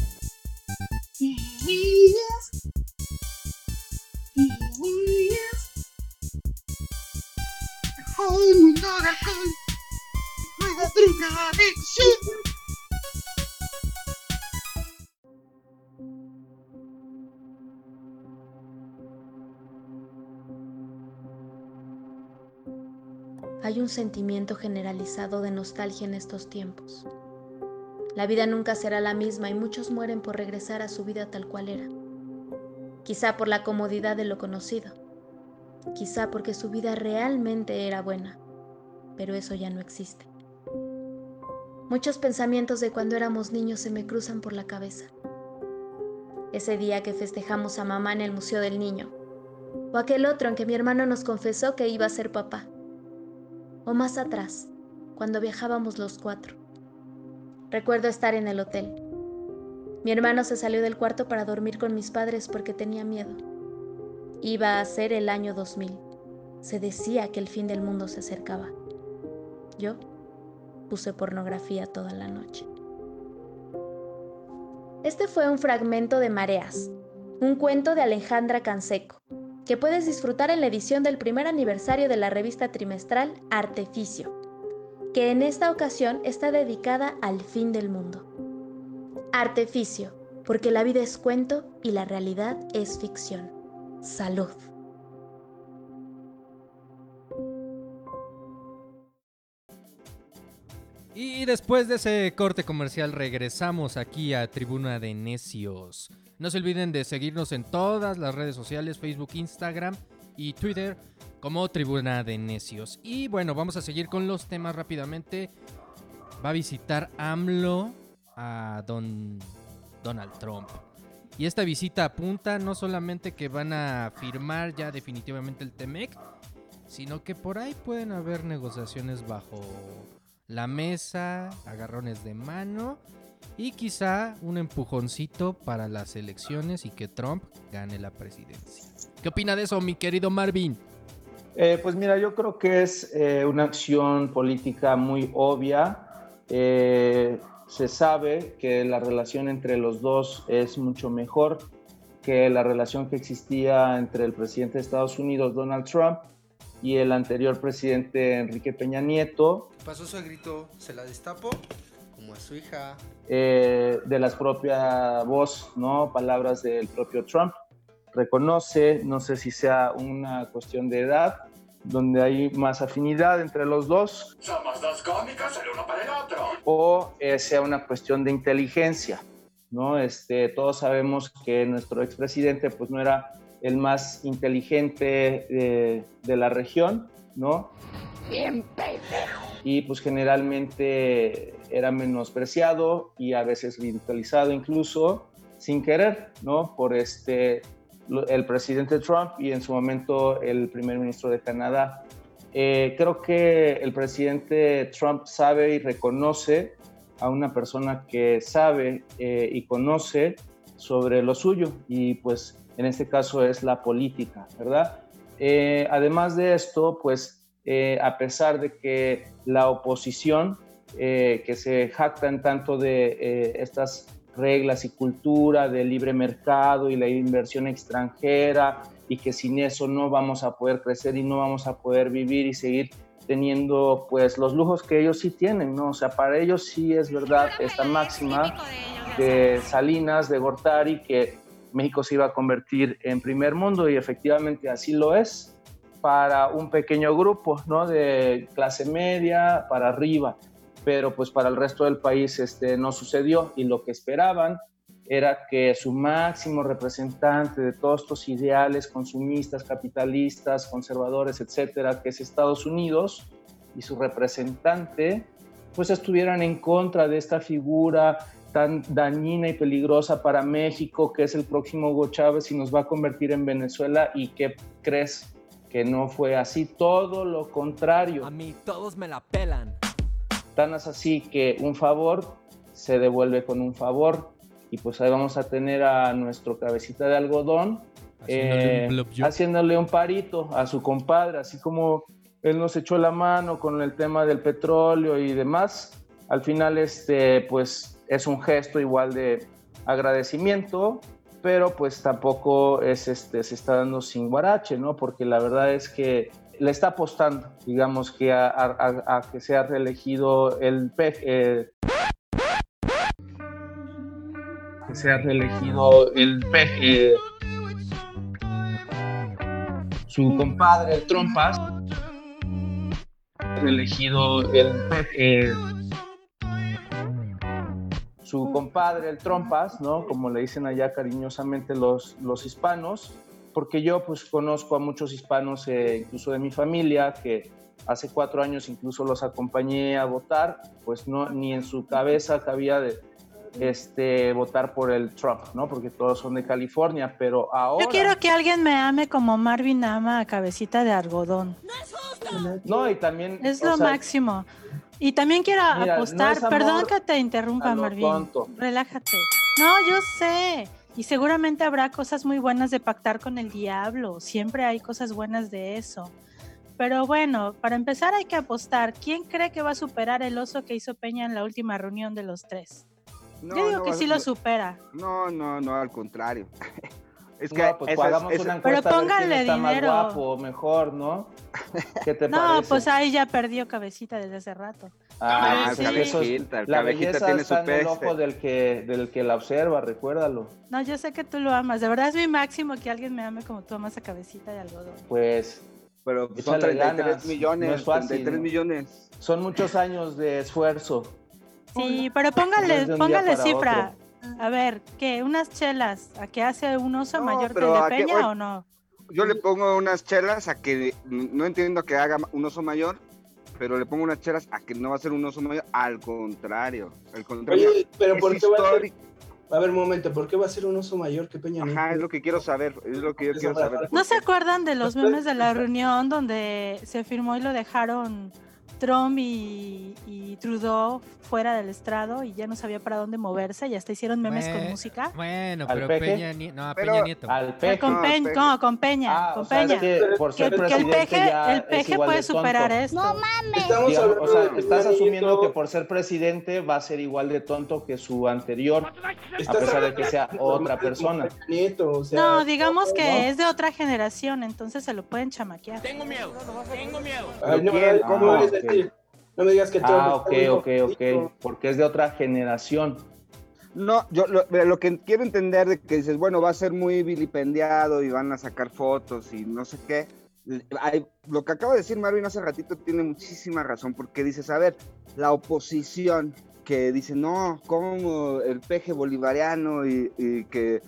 [SPEAKER 9] Un mundo
[SPEAKER 12] Hay un sentimiento generalizado de nostalgia en estos tiempos. La vida nunca será la misma y muchos mueren por regresar a su vida tal cual era. Quizá por la comodidad de lo conocido. Quizá porque su vida realmente era buena. Pero eso ya no existe. Muchos pensamientos de cuando éramos niños se me cruzan por la cabeza. Ese día que festejamos a mamá en el Museo del Niño. O aquel otro en que mi hermano nos confesó que iba a ser papá o más atrás, cuando viajábamos los cuatro. Recuerdo estar en el hotel. Mi hermano se salió del cuarto para dormir con mis padres porque tenía miedo. Iba a ser el año 2000. Se decía que el fin del mundo se acercaba. Yo puse pornografía toda la noche. Este fue un fragmento de Mareas, un cuento de Alejandra Canseco, que puedes disfrutar en la edición del primer aniversario de la revista trimestral Arteficio, que en esta ocasión está dedicada al fin del mundo. Arteficio, porque la vida es cuento y la realidad es ficción. Salud.
[SPEAKER 1] Y después de ese corte comercial regresamos aquí a Tribuna de Necios. No se olviden de seguirnos en todas las redes sociales, Facebook, Instagram y Twitter como Tribuna de Necios. Y bueno, vamos a seguir con los temas rápidamente. Va a visitar AMLO a don Donald Trump. Y esta visita apunta no solamente que van a firmar ya definitivamente el TEMEC, sino que por ahí pueden haber negociaciones bajo la mesa, agarrones de mano y quizá un empujoncito para las elecciones y que Trump gane la presidencia. ¿Qué opina de eso, mi querido Marvin?
[SPEAKER 5] Eh, pues mira, yo creo que es eh, una acción política muy obvia. Eh, se sabe que la relación entre los dos es mucho mejor que la relación que existía entre el presidente de Estados Unidos, Donald Trump, y el anterior presidente Enrique Peña Nieto.
[SPEAKER 13] Pasó su grito, se la destapo, como a su hija.
[SPEAKER 5] Eh, de las propias voz, ¿no? Palabras del propio Trump. Reconoce, no sé si sea una cuestión de edad, donde hay más afinidad entre los dos.
[SPEAKER 14] Somos dos cómicos, el uno para el otro.
[SPEAKER 5] O eh, sea una cuestión de inteligencia, ¿no? Este, todos sabemos que nuestro expresidente pues no era el más inteligente de, de la región, ¿no?
[SPEAKER 14] Bien pendejo.
[SPEAKER 5] Y pues generalmente era menospreciado y a veces ridiculizado incluso sin querer, ¿no? Por este, el presidente Trump y en su momento el primer ministro de Canadá. Eh, creo que el presidente Trump sabe y reconoce a una persona que sabe eh, y conoce sobre lo suyo y pues en este caso es la política, ¿verdad? Eh, además de esto, pues eh, a pesar de que la oposición, eh, que se jactan tanto de estas reglas y cultura de libre mercado y la inversión extranjera y que sin eso no vamos a poder crecer y no vamos a poder vivir y seguir teniendo pues los lujos que ellos sí tienen, ¿no? O sea, para ellos sí es verdad esta máxima de Salinas, de Gortari, que México se iba a convertir en primer mundo y efectivamente así lo es para un pequeño grupo, ¿no? De clase media para arriba, pero pues para el resto del país este, no sucedió y lo que esperaban era que su máximo representante de todos estos ideales consumistas, capitalistas, conservadores, etcétera, que es Estados Unidos, y su representante, pues estuvieran en contra de esta figura tan dañina y peligrosa para México, que es el próximo Hugo Chávez y nos va a convertir en Venezuela. ¿Y qué crees? Que no fue así, todo lo contrario.
[SPEAKER 15] A mí todos me la pelan.
[SPEAKER 5] Tan es así que un favor se devuelve con un favor. Y pues ahí vamos a tener a nuestro cabecita de algodón
[SPEAKER 1] Haciéndole un
[SPEAKER 5] eh,
[SPEAKER 1] blowjob.
[SPEAKER 5] haciéndole un parito a su compadre, así como él nos echó la mano con el tema del petróleo y demás. Al final, este, pues es un gesto igual de agradecimiento, pero pues tampoco es, este, se está dando sin guarache, ¿no? Porque la verdad es que le está apostando, digamos, que a, a- a que sea reelegido el PEG, eh, que sea reelegido el PEG, eh, su compadre, el Trompas, reelegido el PEG, su compadre, el Trompas, ¿no? Como le dicen allá cariñosamente los, los hispanos, porque yo pues conozco a muchos hispanos, eh, incluso de mi familia, que hace cuatro años incluso los acompañé a votar, pues no, ni en su cabeza cabía de este, votar por el Trump, ¿no? Porque todos son de California, pero ahora...
[SPEAKER 4] Yo quiero que alguien me ame como Marvin ama a cabecita de algodón.
[SPEAKER 5] No, y también...
[SPEAKER 4] Es lo
[SPEAKER 5] sea,
[SPEAKER 4] máximo. Y también quiero
[SPEAKER 5] Mira, no
[SPEAKER 4] apostar,
[SPEAKER 5] amor
[SPEAKER 4] perdón que te interrumpa, Marvin.
[SPEAKER 5] tonto.
[SPEAKER 4] Relájate. No, yo sé. Y seguramente habrá cosas muy buenas de pactar con el diablo. Siempre hay cosas buenas de eso. Pero bueno, para empezar hay que apostar. ¿Quién cree que va a superar el oso que hizo Peña en la última reunión de los tres?
[SPEAKER 3] No,
[SPEAKER 4] Yo digo
[SPEAKER 3] no
[SPEAKER 4] que sí lo
[SPEAKER 3] no-
[SPEAKER 4] supera.
[SPEAKER 3] No, no, no, al contrario. (laughs) Es
[SPEAKER 5] No, pues
[SPEAKER 3] esa-
[SPEAKER 5] una encuesta
[SPEAKER 4] Pero
[SPEAKER 5] a ver quién
[SPEAKER 4] póngale
[SPEAKER 5] está más
[SPEAKER 4] dinero.
[SPEAKER 5] guapo, mejor, ¿no? ¿Qué te (laughs)
[SPEAKER 4] No,
[SPEAKER 5] parece?
[SPEAKER 4] pues ahí ya perdió cabecita desde hace rato.
[SPEAKER 5] Ah,
[SPEAKER 3] Ah,
[SPEAKER 5] sí,
[SPEAKER 3] el
[SPEAKER 5] la belleza
[SPEAKER 3] tiene
[SPEAKER 5] está
[SPEAKER 3] su
[SPEAKER 5] en el
[SPEAKER 3] peste.
[SPEAKER 5] ojo del que, del que la observa, recuérdalo.
[SPEAKER 4] No, yo sé que tú lo amas. De verdad es mi máximo que alguien me ame como tú amas a cabecita de algodón.
[SPEAKER 5] Pues
[SPEAKER 3] Pero son
[SPEAKER 5] échale
[SPEAKER 3] 33
[SPEAKER 5] ganas,
[SPEAKER 3] millones,
[SPEAKER 5] no es fácil,
[SPEAKER 3] 33
[SPEAKER 5] ¿no?
[SPEAKER 3] millones.
[SPEAKER 5] son muchos años de esfuerzo.
[SPEAKER 4] Sí, pero póngale, póngale cifra. A ver, ¿qué? ¿Unas chelas? ¿A qué hace un oso
[SPEAKER 3] No,
[SPEAKER 4] mayor que
[SPEAKER 3] pero
[SPEAKER 4] el de
[SPEAKER 3] ¿a qué-
[SPEAKER 4] Peña o no?
[SPEAKER 3] Yo le pongo unas chelas a que no entiendo que haga un oso mayor, pero le pongo unas chelas a que no va a ser un oso mayor, al contrario, al contrario.
[SPEAKER 2] Oye, pero ¿por qué va a ser? A ver, un momento, ¿por qué va a ser un oso mayor que Peña Nieto?
[SPEAKER 3] Ajá, es lo que quiero saber, es lo que yo quiero saber.
[SPEAKER 4] ¿No se acuerdan de los memes de la reunión donde se firmó y lo dejaron Trump y, y Trudeau fuera del estrado y ya no sabía para dónde moverse y hasta hicieron memes con
[SPEAKER 1] Bueno,
[SPEAKER 4] música?
[SPEAKER 1] Bueno,
[SPEAKER 5] ¿Al
[SPEAKER 1] pero
[SPEAKER 5] peje?
[SPEAKER 1] Peña, Ni- no,
[SPEAKER 3] Pero-
[SPEAKER 1] Peña Nieto.
[SPEAKER 5] Al peje.
[SPEAKER 4] con
[SPEAKER 3] No,
[SPEAKER 4] Peña,
[SPEAKER 3] Peje.
[SPEAKER 4] no, con Peña,
[SPEAKER 5] Ah,
[SPEAKER 4] con
[SPEAKER 5] o sea, es
[SPEAKER 4] Peña.
[SPEAKER 5] que por ser
[SPEAKER 4] Que, que el
[SPEAKER 5] presidente
[SPEAKER 4] peje,
[SPEAKER 5] ya
[SPEAKER 4] el
[SPEAKER 5] es
[SPEAKER 4] peje
[SPEAKER 5] igual
[SPEAKER 4] puede superar esto.
[SPEAKER 6] No mames.
[SPEAKER 5] Digamos, o sea, estás
[SPEAKER 2] Peña
[SPEAKER 5] asumiendo que por ser presidente va a ser igual de tonto que su anterior, a pesar de que sea otra persona.
[SPEAKER 2] Peña Nieto, o sea,
[SPEAKER 4] No, digamos que
[SPEAKER 2] no.
[SPEAKER 4] es de otra generación, entonces se lo pueden chamaquear.
[SPEAKER 7] Tengo miedo, tengo miedo.
[SPEAKER 2] Ay, no,
[SPEAKER 3] ¿Quién?
[SPEAKER 2] ¿cómo es No me digas que Trump
[SPEAKER 5] Ah, ok, ok, ok. Porque es de otra generación.
[SPEAKER 3] No, yo lo, lo que quiero entender de que dices, bueno, va a ser muy vilipendiado y van a sacar fotos y no sé qué. Hay- lo que acaba de decir Marvin hace ratito tiene muchísima razón, porque dices, a ver, la oposición que dice, no, como el peje bolivariano y, y que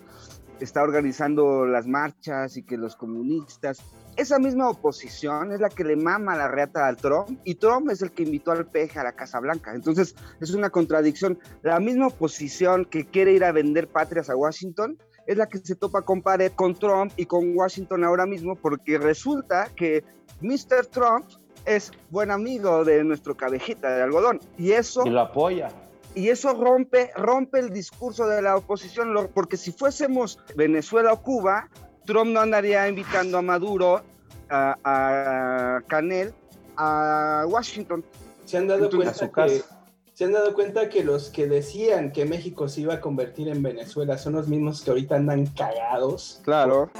[SPEAKER 3] está organizando las marchas y que los comunistas, esa misma oposición es la que le mama la reata al Trump y Trump es el que invitó al peje a la Casa Blanca. Entonces es una contradicción. La misma oposición que quiere ir a vender patrias a Washington es la que se topa con pared con Trump y con Washington ahora mismo porque resulta que Mr. Trump es buen amigo de nuestro cabejita de algodón y eso
[SPEAKER 5] Y lo apoya.
[SPEAKER 3] y eso rompe, rompe el discurso de la oposición, porque si fuésemos Venezuela o Cuba, Trump no andaría invitando a Maduro, a, a Canel, a Washington.
[SPEAKER 2] Se han dado
[SPEAKER 3] Entonces,
[SPEAKER 2] cuenta que
[SPEAKER 5] casa.
[SPEAKER 2] se han dado cuenta que los que decían que México se iba a convertir en Venezuela son los mismos que ahorita andan cagados.
[SPEAKER 3] Claro.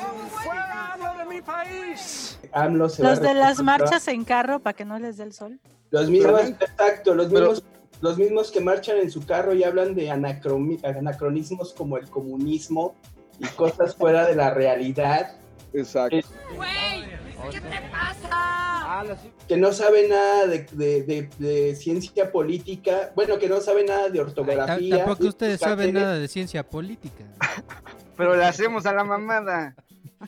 [SPEAKER 7] ¡Fuera de mi país!
[SPEAKER 2] AMLO se va
[SPEAKER 4] Los
[SPEAKER 2] a
[SPEAKER 4] de las marchas en carro para que no les dé el sol.
[SPEAKER 2] Los mismos,
[SPEAKER 3] Pero-
[SPEAKER 2] exacto, los
[SPEAKER 3] pero-
[SPEAKER 2] mismos, los mismos que marchan en su carro y hablan de anacronismos como el comunismo y cosas fuera de la realidad,
[SPEAKER 3] Exacto.
[SPEAKER 6] ¿Qué te pasa?
[SPEAKER 2] que no saben nada de, de- de- de ciencia política, bueno, que no saben nada de ortografía.
[SPEAKER 1] Tampoco ustedes saben nada de ciencia política. (laughs)
[SPEAKER 3] Pero le hacemos a la mamada.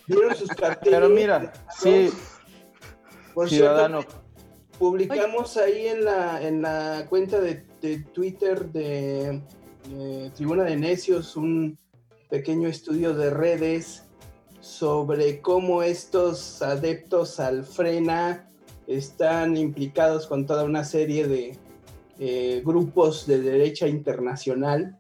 [SPEAKER 2] Vieron sus carteles.
[SPEAKER 5] Pero mira, sí,
[SPEAKER 2] Por
[SPEAKER 5] ciudadano.
[SPEAKER 2] cierto, publicamos ahí en la, en la cuenta de, de Twitter de eh, Tribuna de Necios un pequeño estudio de redes sobre cómo estos adeptos al frena están implicados con toda una serie de eh, grupos de derecha internacional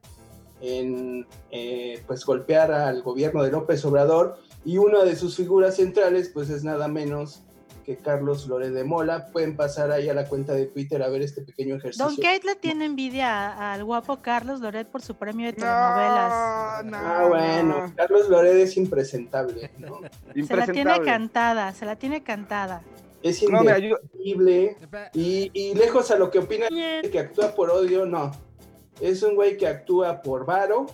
[SPEAKER 2] en eh, pues golpear al gobierno de López Obrador. Y una de sus figuras centrales pues es nada menos que Carlos Lore de Mola. Pueden pasar ahí a la cuenta de Twitter a ver este pequeño ejercicio.
[SPEAKER 4] Don Kate le tiene envidia al guapo Carlos Loret por su premio de telenovelas.
[SPEAKER 3] No, no,
[SPEAKER 2] Ah, bueno, Carlos Loret es impresentable, ¿no? (laughs)
[SPEAKER 4] Se la tiene cantada, se la tiene cantada.
[SPEAKER 2] Es indefendible y, y lejos a lo que opina que actúa por odio, no. Es un güey que actúa por varo.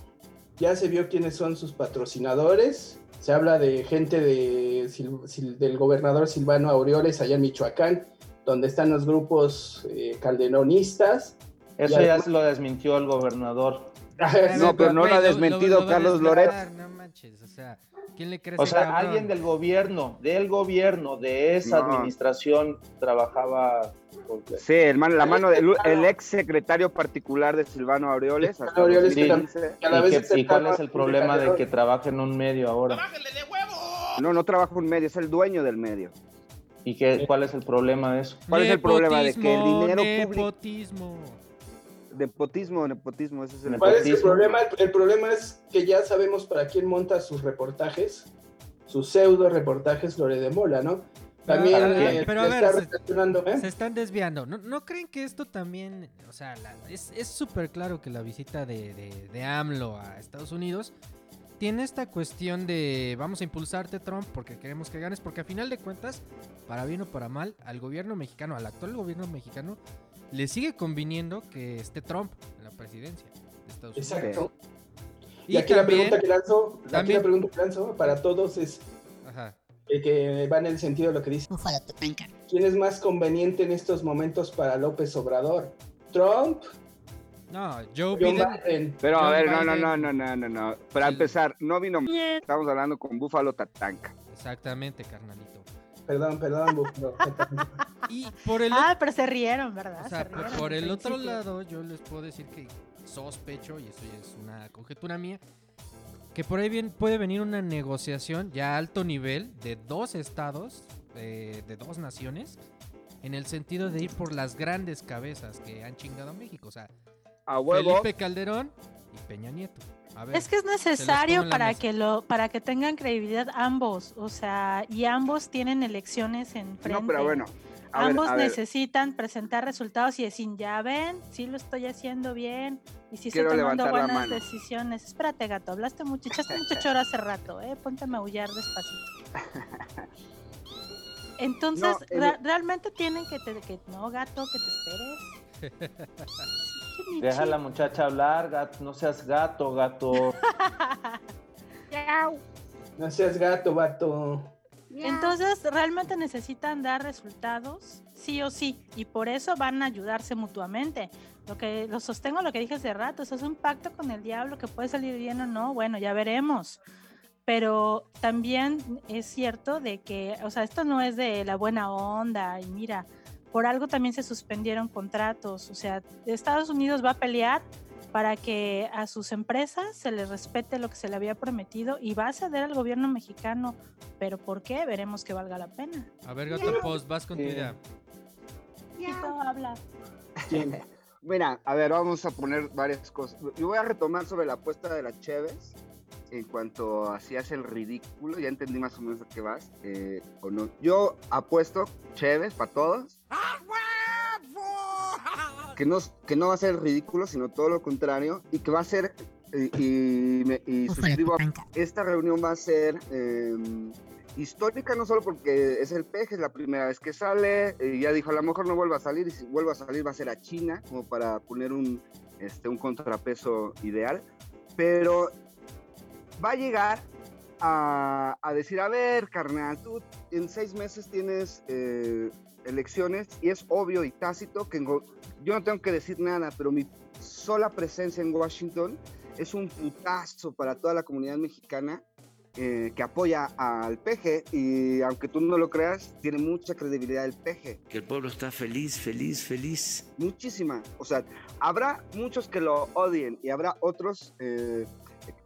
[SPEAKER 2] Ya se vio quiénes son sus patrocinadores. Se habla de gente de, Sil- Sil- del gobernador Silvano Aureoles allá en Michoacán, donde están los grupos eh, calderonistas.
[SPEAKER 5] Eso ya
[SPEAKER 2] además-
[SPEAKER 5] se lo desmintió el gobernador. (laughs)
[SPEAKER 3] No, pero no lo ha desmentido Carlos Loret.
[SPEAKER 1] No manches, o sea, ¿quién le cree
[SPEAKER 5] O sea,
[SPEAKER 1] cabrón?
[SPEAKER 5] alguien del gobierno, del gobierno, de esa
[SPEAKER 3] No.
[SPEAKER 5] administración trabajaba. con-
[SPEAKER 3] Sí, la mano del el ex secretario particular de Silvano Aureoles. hasta
[SPEAKER 2] Aureoles,
[SPEAKER 5] Sí.
[SPEAKER 3] 2015.
[SPEAKER 2] que a la
[SPEAKER 5] ¿Y, cuál es el problema de que trabaje en un medio ahora?
[SPEAKER 3] No, no trabaja un medio, es el dueño del medio.
[SPEAKER 5] ¿Y qué, cuál es el problema de eso?
[SPEAKER 3] ¿Cuál es el problema? De que el
[SPEAKER 1] Nepotismo,
[SPEAKER 3] dinero público...
[SPEAKER 1] nepotismo.
[SPEAKER 3] Nepotismo, nepotismo, ese es el
[SPEAKER 2] ¿Cuál es el
[SPEAKER 5] Nepotismo.
[SPEAKER 2] problema? El problema es que ya sabemos para quién monta sus reportajes, sus pseudo reportajes Lore de Mola, ¿no? También
[SPEAKER 1] Pero,
[SPEAKER 2] eh,
[SPEAKER 1] pero a
[SPEAKER 2] se
[SPEAKER 1] ver,
[SPEAKER 2] está
[SPEAKER 1] se-
[SPEAKER 2] relacionando, ¿eh?
[SPEAKER 1] Se están desviando. ¿No, no creen que esto también, o sea, la- es es súper claro que la visita de, de- de AMLO a Estados Unidos tiene esta cuestión de vamos a impulsarte Trump porque queremos que ganes, porque a final de cuentas, para bien o para mal, al gobierno mexicano, al actual gobierno mexicano, le sigue conviniendo que esté Trump en la presidencia de Estados Unidos.
[SPEAKER 2] Exacto.
[SPEAKER 1] Y,
[SPEAKER 2] Y aquí la pregunta que lanzo, aquí
[SPEAKER 1] también-
[SPEAKER 2] la pregunta que lanzo para todos es
[SPEAKER 1] Ajá.
[SPEAKER 2] eh, que va en el sentido de lo que dice. ¿Quién es más conveniente en estos momentos para López Obrador? ¿Trump?
[SPEAKER 1] No, Joe Biden.
[SPEAKER 2] Biden.
[SPEAKER 3] Pero a ver, no, no,
[SPEAKER 1] Biden.
[SPEAKER 3] no, no, no, no, no. Para empezar, no vino. Estamos hablando con Búfalo Tatanka.
[SPEAKER 1] Exactamente, carnalito.
[SPEAKER 2] Perdón, perdón, Búfalo.
[SPEAKER 1] Y por el
[SPEAKER 4] Ah, pero se rieron, ¿verdad?
[SPEAKER 1] O sea,
[SPEAKER 4] Se
[SPEAKER 1] por,
[SPEAKER 4] rieron
[SPEAKER 1] por
[SPEAKER 4] al
[SPEAKER 1] el otro lado, yo les puedo decir que sospecho, y eso ya es una conjetura mía, que por ahí bien puede venir una negociación ya a alto nivel de dos estados, eh, de dos naciones, en el sentido de ir por las grandes cabezas que han chingado a México. O sea,
[SPEAKER 3] A huevo.
[SPEAKER 1] Felipe Calderón y Peña Nieto. A ver,
[SPEAKER 4] Es que es necesario para que lo para que tengan credibilidad ambos, o sea, y ambos tienen elecciones en frente.
[SPEAKER 3] No, pero bueno. A ver,
[SPEAKER 4] ambos
[SPEAKER 3] ver,
[SPEAKER 4] necesitan presentar resultados y decir, ya ven, sí lo estoy haciendo bien y sí
[SPEAKER 3] Quiero
[SPEAKER 4] estoy tomando buenas decisiones. Espérate, gato, hablaste mucho, echaste mucho (laughs) choro hace rato, eh, ponte a maullar despacito. (laughs) Entonces,
[SPEAKER 3] No, el-
[SPEAKER 4] realmente tienen que, te, que no, gato, que te esperes. (laughs)
[SPEAKER 5] Deja a la muchacha hablar, gato, no seas gato, gato. (laughs)
[SPEAKER 2] No seas gato, vato.
[SPEAKER 4] Entonces, realmente necesitan dar resultados, sí o sí, y por eso van a ayudarse mutuamente. Lo que lo sostengo lo que dije hace rato, eso es un pacto con el diablo que puede salir bien o no, bueno, ya veremos. Pero también es cierto de que, o sea, esto no es de la buena onda y mira, por algo también se suspendieron contratos, o sea, Estados Unidos va a pelear para que a sus empresas se les respete lo que se le había prometido y va a ceder al gobierno mexicano. Pero ¿por qué? Veremos que valga la pena.
[SPEAKER 1] A ver, Gato Post, vas con tu idea.
[SPEAKER 4] Habla.
[SPEAKER 3] Mira, a ver, vamos a poner varias cosas. Yo voy a retomar sobre la apuesta de las Cheves. En cuanto hacías el ridículo, ya entendí más o menos a qué vas. eh, o no. Yo apuesto Cheves para todos. Que no, que no va a ser ridículo, sino todo lo contrario. Y que va a ser. Y, y, me- y suscribo. Esta reunión va a ser. eh, histórica no solo porque es el peje, es la primera vez que sale, eh, ya dijo a lo mejor no vuelva a salir y si vuelve a salir va a ser a China como para poner un, este, un contrapeso ideal, pero va a llegar a, a decir, a ver carnal, tú en seis meses tienes eh, elecciones y es obvio y tácito que en yo no tengo que decir nada, pero mi sola presencia en Washington es un putazo para toda la comunidad mexicana eh, que apoya al peje y aunque tú no lo creas, tiene mucha credibilidad el peje.
[SPEAKER 16] Que el pueblo está feliz, feliz, feliz.
[SPEAKER 3] Muchísima. O sea, habrá muchos que lo odien y habrá otros eh,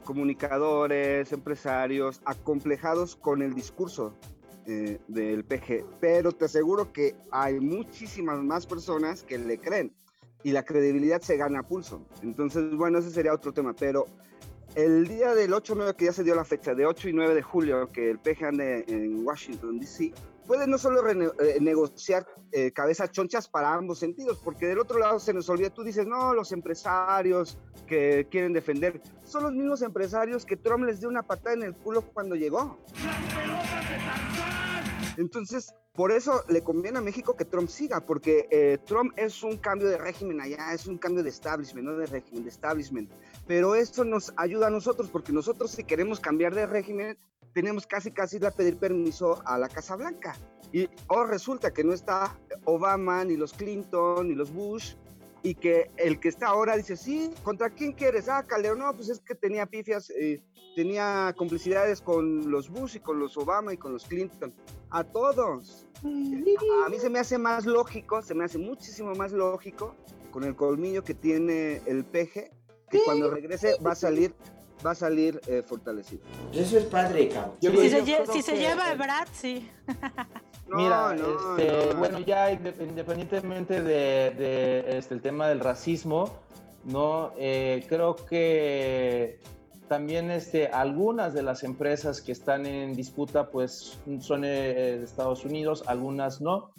[SPEAKER 3] comunicadores, empresarios, acomplejados con el discurso eh, del PG. Pero te aseguro que hay muchísimas más personas que le creen y la credibilidad se gana a pulso. Entonces, bueno, ese sería otro tema. Pero el día del 8-9, que ya se dio la fecha, de 8 y 9 de julio, que el PG ande en Washington, D.C., puede no solo eh, negociar eh, cabezas chonchas para ambos sentidos, porque del otro lado se nos olvida, tú dices, no, los empresarios que quieren defender, son los mismos empresarios que Trump les dio una patada en el culo cuando llegó. Entonces, por eso le conviene a México que Trump siga, porque eh, Trump es un cambio de régimen allá, es un cambio de establishment, no de régimen, de establishment. Pero eso nos ayuda a nosotros, porque nosotros si queremos cambiar de régimen, tenemos casi casi ir a pedir permiso a la Casa Blanca. Y o resulta que no está Obama, ni los Clinton, ni los Bush, y que el que está ahora dice, sí, ¿contra quién quieres? Ah, Calderón, no, pues es que tenía pifias, eh, tenía complicidades con los Bush y con los Obama y con los Clinton. A todos. A mí se me hace más lógico, se me hace muchísimo más lógico con el colmillo que tiene el peje, que cuando regrese va a salir, va a salir eh, fortalecido.
[SPEAKER 16] Eso es padre, cabrón.
[SPEAKER 4] Si
[SPEAKER 5] creo-
[SPEAKER 4] se, lle- si lleva a Brad, sí. (laughs)
[SPEAKER 5] Mira,
[SPEAKER 3] no,
[SPEAKER 5] este,
[SPEAKER 3] no.
[SPEAKER 5] bueno, ya inde- independientemente de, de, este, el tema del racismo, no, Eh, creo que también este, algunas de las empresas que están en disputa pues son eh, de Estados Unidos, algunas no.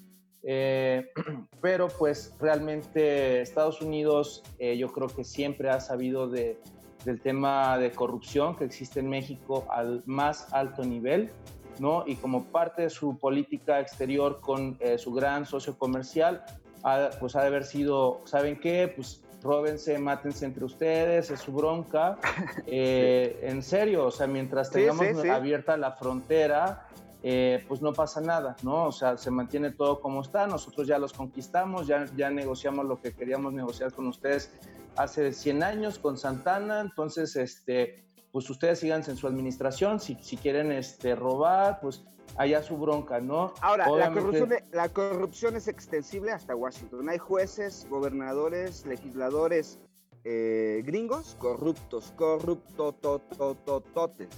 [SPEAKER 5] Eh, (clears throat) pero pues realmente Estados Unidos eh, yo creo que siempre ha sabido de, del tema de corrupción que existe en México al más alto nivel, ¿no? Y como parte de su política exterior con eh, su gran socio comercial, ha, pues ha de haber sido, ¿saben qué? Pues róbense, mátense entre ustedes, es su bronca. (laughs) Eh, en serio, o sea, mientras
[SPEAKER 3] Sí,
[SPEAKER 5] tengamos
[SPEAKER 3] sí, sí.
[SPEAKER 5] abierta la frontera, eh, pues no pasa nada, ¿no? O sea, se mantiene todo como está, nosotros ya los conquistamos, ya, ya negociamos lo que queríamos negociar con ustedes hace 100 años con Santana, entonces, este, pues ustedes síganse en su administración, si, si quieren este, robar, pues allá su bronca, ¿no?
[SPEAKER 3] Ahora, la
[SPEAKER 5] Obviamente-
[SPEAKER 3] corrupción, e- la corrupción es extensible hasta Washington. Hay jueces, gobernadores, legisladores eh, gringos corruptos, corruptototototes.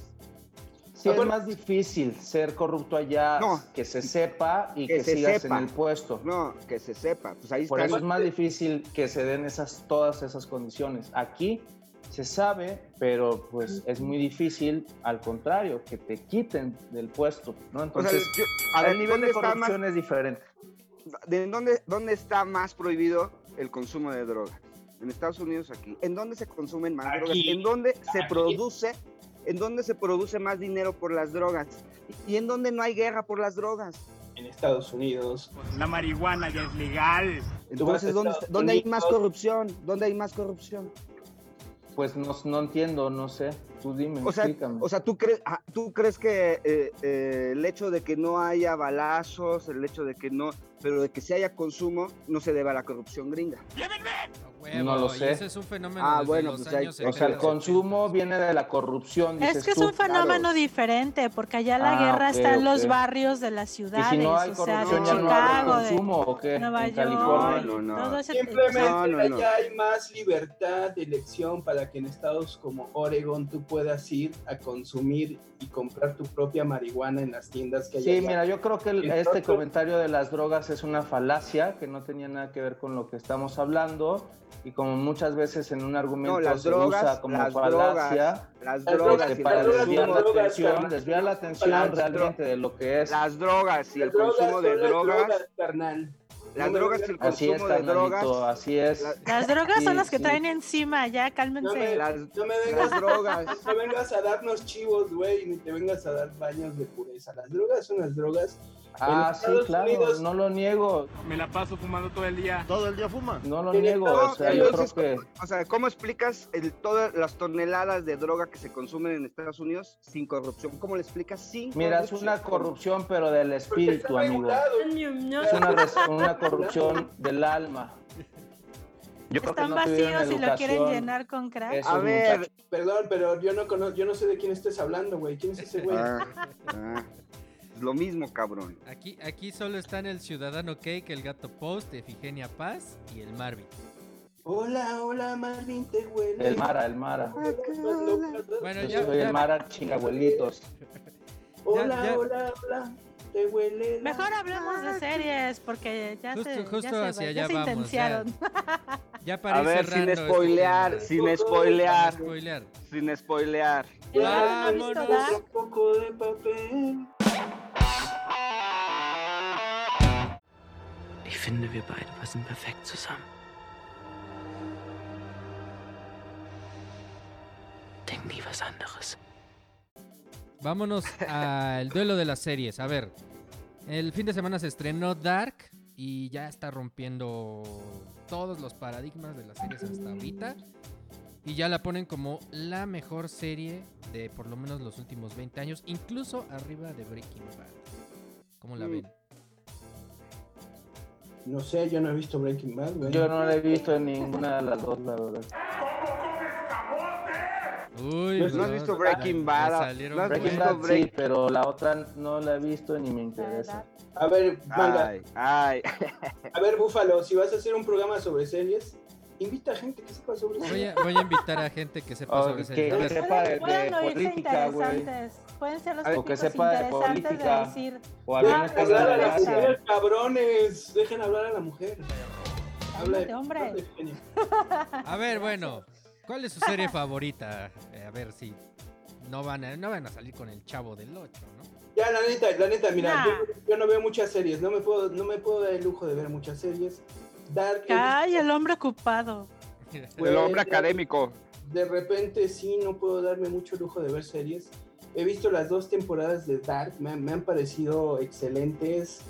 [SPEAKER 5] Sí, es más difícil ser corrupto allá, que se sepa y que,
[SPEAKER 3] se
[SPEAKER 5] sigas
[SPEAKER 3] sepa.
[SPEAKER 5] en el puesto.
[SPEAKER 3] No, que se sepa. Pues ahí
[SPEAKER 5] Por eso es más difícil que se den esas, todas esas condiciones. Aquí se sabe, pero pues es muy difícil, al contrario, que te quiten del puesto, ¿no? Entonces,
[SPEAKER 3] yo- a ver,
[SPEAKER 5] el nivel
[SPEAKER 3] ¿dónde
[SPEAKER 5] de corrupción
[SPEAKER 3] más-
[SPEAKER 5] es diferente.
[SPEAKER 3] ¿De dónde, dónde está más prohibido el consumo de drogas? En Estados Unidos, aquí. ¿En dónde se consumen más
[SPEAKER 2] Aquí.
[SPEAKER 3] drogas? ¿En dónde se produce? ¿En dónde se produce más dinero por las drogas? ¿Y en dónde no hay guerra por las drogas?
[SPEAKER 2] En Estados Unidos.
[SPEAKER 11] La marihuana ya es legal.
[SPEAKER 3] Entonces, ¿dónde, hay más corrupción? ¿Dónde hay más corrupción?
[SPEAKER 5] Pues no, no entiendo, no sé. Tú dime,
[SPEAKER 3] O sea,
[SPEAKER 5] explícame.
[SPEAKER 3] o sea ¿tú, crees, ah, ¿tú crees que eh, eh, el hecho de que no haya balazos, el hecho de que no, pero de que sí haya consumo, no se debe a la corrupción gringa?
[SPEAKER 5] No lo sé.
[SPEAKER 1] ese es un fenómeno
[SPEAKER 3] Ah,
[SPEAKER 1] desde
[SPEAKER 3] bueno,
[SPEAKER 1] los
[SPEAKER 3] pues hay-
[SPEAKER 1] años
[SPEAKER 5] o sea, el
[SPEAKER 1] 70.
[SPEAKER 5] consumo viene de la corrupción,
[SPEAKER 4] Es que es
[SPEAKER 5] tú.
[SPEAKER 4] un fenómeno diferente, porque allá la
[SPEAKER 5] Ah,
[SPEAKER 4] guerra está en los barrios de las
[SPEAKER 5] Y
[SPEAKER 4] ciudades,
[SPEAKER 5] si no hay
[SPEAKER 4] o sea, de
[SPEAKER 5] ya no
[SPEAKER 4] Chicago, de
[SPEAKER 5] consumo, ¿o qué?
[SPEAKER 4] Nueva
[SPEAKER 5] En
[SPEAKER 4] York,
[SPEAKER 5] California.
[SPEAKER 3] No, no, no.
[SPEAKER 2] Simplemente
[SPEAKER 3] No, no, no.
[SPEAKER 2] allá hay más libertad de elección para que en estados como Oregon tú puedas ir a consumir y comprar tu propia marihuana en las tiendas que hay
[SPEAKER 5] Sí,
[SPEAKER 2] allá.
[SPEAKER 5] mira, yo creo que el-
[SPEAKER 2] Entonces-
[SPEAKER 5] este comentario de las drogas es una falacia que no tenía nada que ver con lo que estamos hablando y como muchas veces en un argumento
[SPEAKER 3] No, las
[SPEAKER 5] se
[SPEAKER 3] drogas,
[SPEAKER 5] usa como
[SPEAKER 3] las
[SPEAKER 5] falacia
[SPEAKER 3] drogas, las
[SPEAKER 2] Las
[SPEAKER 3] drogas,
[SPEAKER 5] este,
[SPEAKER 3] y
[SPEAKER 5] para
[SPEAKER 3] el
[SPEAKER 2] drogas,
[SPEAKER 5] desviar
[SPEAKER 3] consumo
[SPEAKER 5] la
[SPEAKER 2] drogas,
[SPEAKER 5] atención, desviar la atención
[SPEAKER 2] Las
[SPEAKER 5] realmente de lo que es.
[SPEAKER 3] las drogas y el
[SPEAKER 2] drogas
[SPEAKER 3] consumo de
[SPEAKER 2] son las
[SPEAKER 3] drogas,
[SPEAKER 2] carnal.
[SPEAKER 3] las
[SPEAKER 2] No
[SPEAKER 3] drogas y el
[SPEAKER 5] Así es,
[SPEAKER 3] consumo de drogas,
[SPEAKER 5] así es.
[SPEAKER 3] la-
[SPEAKER 4] Las drogas
[SPEAKER 5] Sí,
[SPEAKER 4] son las que
[SPEAKER 5] sí.
[SPEAKER 4] traen encima, ya
[SPEAKER 2] No
[SPEAKER 4] cálmense.
[SPEAKER 2] me,
[SPEAKER 3] las,
[SPEAKER 2] no me vengas,
[SPEAKER 3] las drogas. (laughs)
[SPEAKER 2] no vengas a darnos chivos, güey, ni te vengas a dar baños de pureza. Las drogas son las drogas.
[SPEAKER 5] Ah,
[SPEAKER 2] En
[SPEAKER 5] sí,
[SPEAKER 2] Estados
[SPEAKER 5] claro,
[SPEAKER 2] Unidos-
[SPEAKER 5] no lo niego,
[SPEAKER 11] Me la paso fumando todo el día.
[SPEAKER 7] ¿Todo el día fuma?
[SPEAKER 5] no lo niego, o sea, yo creo
[SPEAKER 3] Entonces,
[SPEAKER 5] que...
[SPEAKER 3] o sea, ¿cómo explicas el, todas las toneladas de droga que se consumen en Estados Unidos sin corrupción? ¿Cómo le explicas sin
[SPEAKER 5] Mira, es una corrupción, pero del espíritu, amigo. Es una, una corrupción del alma. Yo creo que
[SPEAKER 4] Están
[SPEAKER 5] no
[SPEAKER 4] vacíos y lo quieren llenar con crack.
[SPEAKER 3] A ver.
[SPEAKER 2] Perdón, pero yo no conozco, yo no sé de quién estés hablando, güey. ¿Quién es ese güey?
[SPEAKER 3] Ah, (laughs) ah, lo mismo, cabrón.
[SPEAKER 1] Aquí, aquí solo están el Ciudadano Cake, el Gato Post, Efigenia Paz y el Marvin.
[SPEAKER 2] Hola, hola, Marvin, te huele.
[SPEAKER 5] El Mara, el Mara.
[SPEAKER 1] Bueno,
[SPEAKER 5] Yo
[SPEAKER 1] ya,
[SPEAKER 5] soy
[SPEAKER 1] ya-
[SPEAKER 5] el Mara chingabuelitos. (laughs)
[SPEAKER 2] Hola,
[SPEAKER 1] ya-
[SPEAKER 2] hola, hola, te huele. la
[SPEAKER 4] Mejor hablemos de series, porque ya
[SPEAKER 1] Justo-
[SPEAKER 4] se,
[SPEAKER 1] justo
[SPEAKER 4] ya se,
[SPEAKER 1] hacia
[SPEAKER 4] ya
[SPEAKER 1] allá
[SPEAKER 4] se intensiaron. (laughs)
[SPEAKER 1] ya para
[SPEAKER 3] A ver,
[SPEAKER 1] cerrando
[SPEAKER 3] sin
[SPEAKER 1] este
[SPEAKER 3] spoilear, sin spoilear,
[SPEAKER 1] Sin spoilear.
[SPEAKER 3] sin spoilear.
[SPEAKER 1] Vámonos.
[SPEAKER 2] Un poco de papel.
[SPEAKER 16] Finde, wir beide passen perfekt zusammen. Denk nie was anderes.
[SPEAKER 1] Vámonos al duelo de las series. A ver, el fin de semana se estrenó Dark y ya está rompiendo todos los paradigmas de las series hasta ahorita. Y ya la ponen como la mejor serie de por lo menos los últimos 20 años, incluso arriba de Breaking Bad. ¿Cómo la
[SPEAKER 3] Mm.
[SPEAKER 1] ven?
[SPEAKER 2] No sé, yo no he visto Breaking Bad, güey.
[SPEAKER 5] Yo no la he visto en ninguna de las dos, la verdad.
[SPEAKER 1] Uy,
[SPEAKER 3] ¿No has visto Breaking Bad?
[SPEAKER 1] me salieron
[SPEAKER 3] ¿No has
[SPEAKER 5] Breaking
[SPEAKER 3] visto
[SPEAKER 5] Bad sí,
[SPEAKER 3] Break-
[SPEAKER 5] pero la otra no la he visto ni me interesa.
[SPEAKER 2] A ver, manga,
[SPEAKER 3] Ay, ay. (laughs)
[SPEAKER 2] a ver, Búfalo, si vas a hacer un programa sobre series, invita a gente que sepa sobre
[SPEAKER 1] Voy
[SPEAKER 2] series.
[SPEAKER 1] a, voy a invitar a gente que sepa
[SPEAKER 5] Oh,
[SPEAKER 1] sobre
[SPEAKER 5] que-
[SPEAKER 1] series.
[SPEAKER 5] Que sepa de, de
[SPEAKER 4] oírse
[SPEAKER 5] política, güey.
[SPEAKER 4] Pueden ser los
[SPEAKER 5] O que sepa de
[SPEAKER 4] interesantes
[SPEAKER 5] política.
[SPEAKER 4] de decir.
[SPEAKER 5] O
[SPEAKER 4] Ah,
[SPEAKER 5] alguna
[SPEAKER 2] Dejen
[SPEAKER 5] cosa
[SPEAKER 2] hablar
[SPEAKER 5] de
[SPEAKER 2] a la
[SPEAKER 5] gracia.
[SPEAKER 2] mujer, cabrones. Dejen hablar a la mujer. Habla
[SPEAKER 4] hombre.
[SPEAKER 2] de genio.
[SPEAKER 1] a ver, bueno. ¿Cuál es su serie favorita? Eh, a ver si no van a, no van a salir con el chavo del 8, ¿no?
[SPEAKER 2] Ya, la neta, la neta, mira,
[SPEAKER 4] Nah.
[SPEAKER 2] yo, yo no veo muchas series, no me puedo, no me puedo dar el lujo de ver muchas series. Dark,
[SPEAKER 4] Ay, el hombre ocupado.
[SPEAKER 2] Pues, (laughs)
[SPEAKER 3] El hombre
[SPEAKER 2] de-
[SPEAKER 3] académico.
[SPEAKER 2] De repente sí, no puedo darme mucho lujo de ver series. He visto las dos temporadas de Dark, me, han- me han parecido excelentes.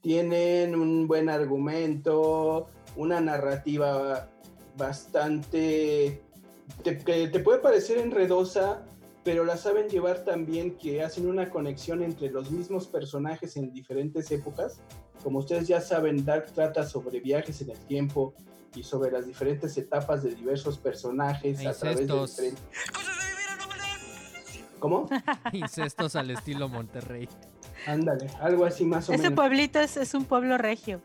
[SPEAKER 2] Tienen un buen argumento, una narrativa bastante... Te, que te puede parecer enredosa, pero la saben llevar también que hacen una conexión entre los mismos personajes en diferentes épocas. Como ustedes ya saben, Dark trata sobre viajes en el tiempo y sobre las diferentes etapas de diversos personajes a través de
[SPEAKER 1] Incestos.
[SPEAKER 2] diferentes... ¿Cómo? (laughs)
[SPEAKER 1] Incestos al estilo Monterrey.
[SPEAKER 2] Ándale, algo así más o
[SPEAKER 4] Ese
[SPEAKER 2] menos.
[SPEAKER 4] pueblito es, es un pueblo regio.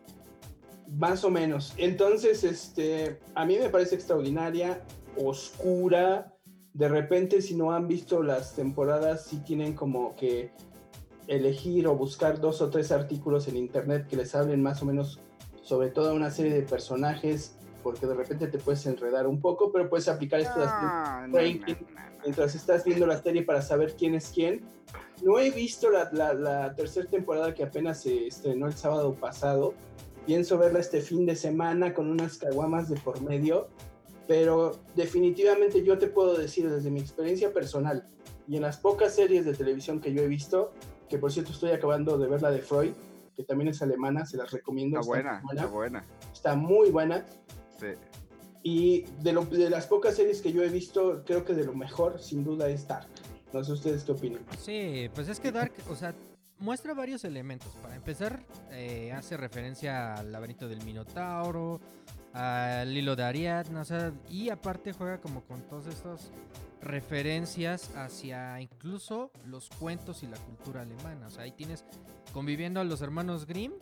[SPEAKER 2] Más o menos. Entonces, este, a mí me parece extraordinaria, oscura. De repente, si no han visto las temporadas, sí tienen como que elegir o buscar dos o tres artículos en internet que les hablen más o menos sobre toda una serie de personajes, porque de repente te puedes enredar un poco, pero puedes aplicar esto de
[SPEAKER 3] Ah, no,
[SPEAKER 2] ranking mientras estás viendo la serie para saber quién es quién. No he visto la, la, la tercera temporada que apenas se estrenó el sábado pasado. Pienso verla este fin de semana con unas caguamas de por medio. Pero definitivamente yo te puedo decir desde mi experiencia personal y en las pocas series de televisión que yo he visto, que por cierto estoy acabando de ver la de Freud, que también es alemana, se las recomiendo.
[SPEAKER 3] Está buena,
[SPEAKER 2] muy
[SPEAKER 3] está buena.
[SPEAKER 2] Está muy buena.
[SPEAKER 3] Sí.
[SPEAKER 2] Y de, lo- de las pocas series que yo he visto, creo que de lo mejor, sin duda, es Dark. No sé ustedes qué opinan.
[SPEAKER 1] Sí, pues es que Dark, o sea, muestra varios elementos. Para empezar, eh, hace referencia al laberinto del Minotauro, al hilo de Ariadna, o sea, y aparte juega como con todas estas referencias hacia incluso los cuentos y la cultura alemana. O sea, ahí tienes conviviendo a los hermanos Grimm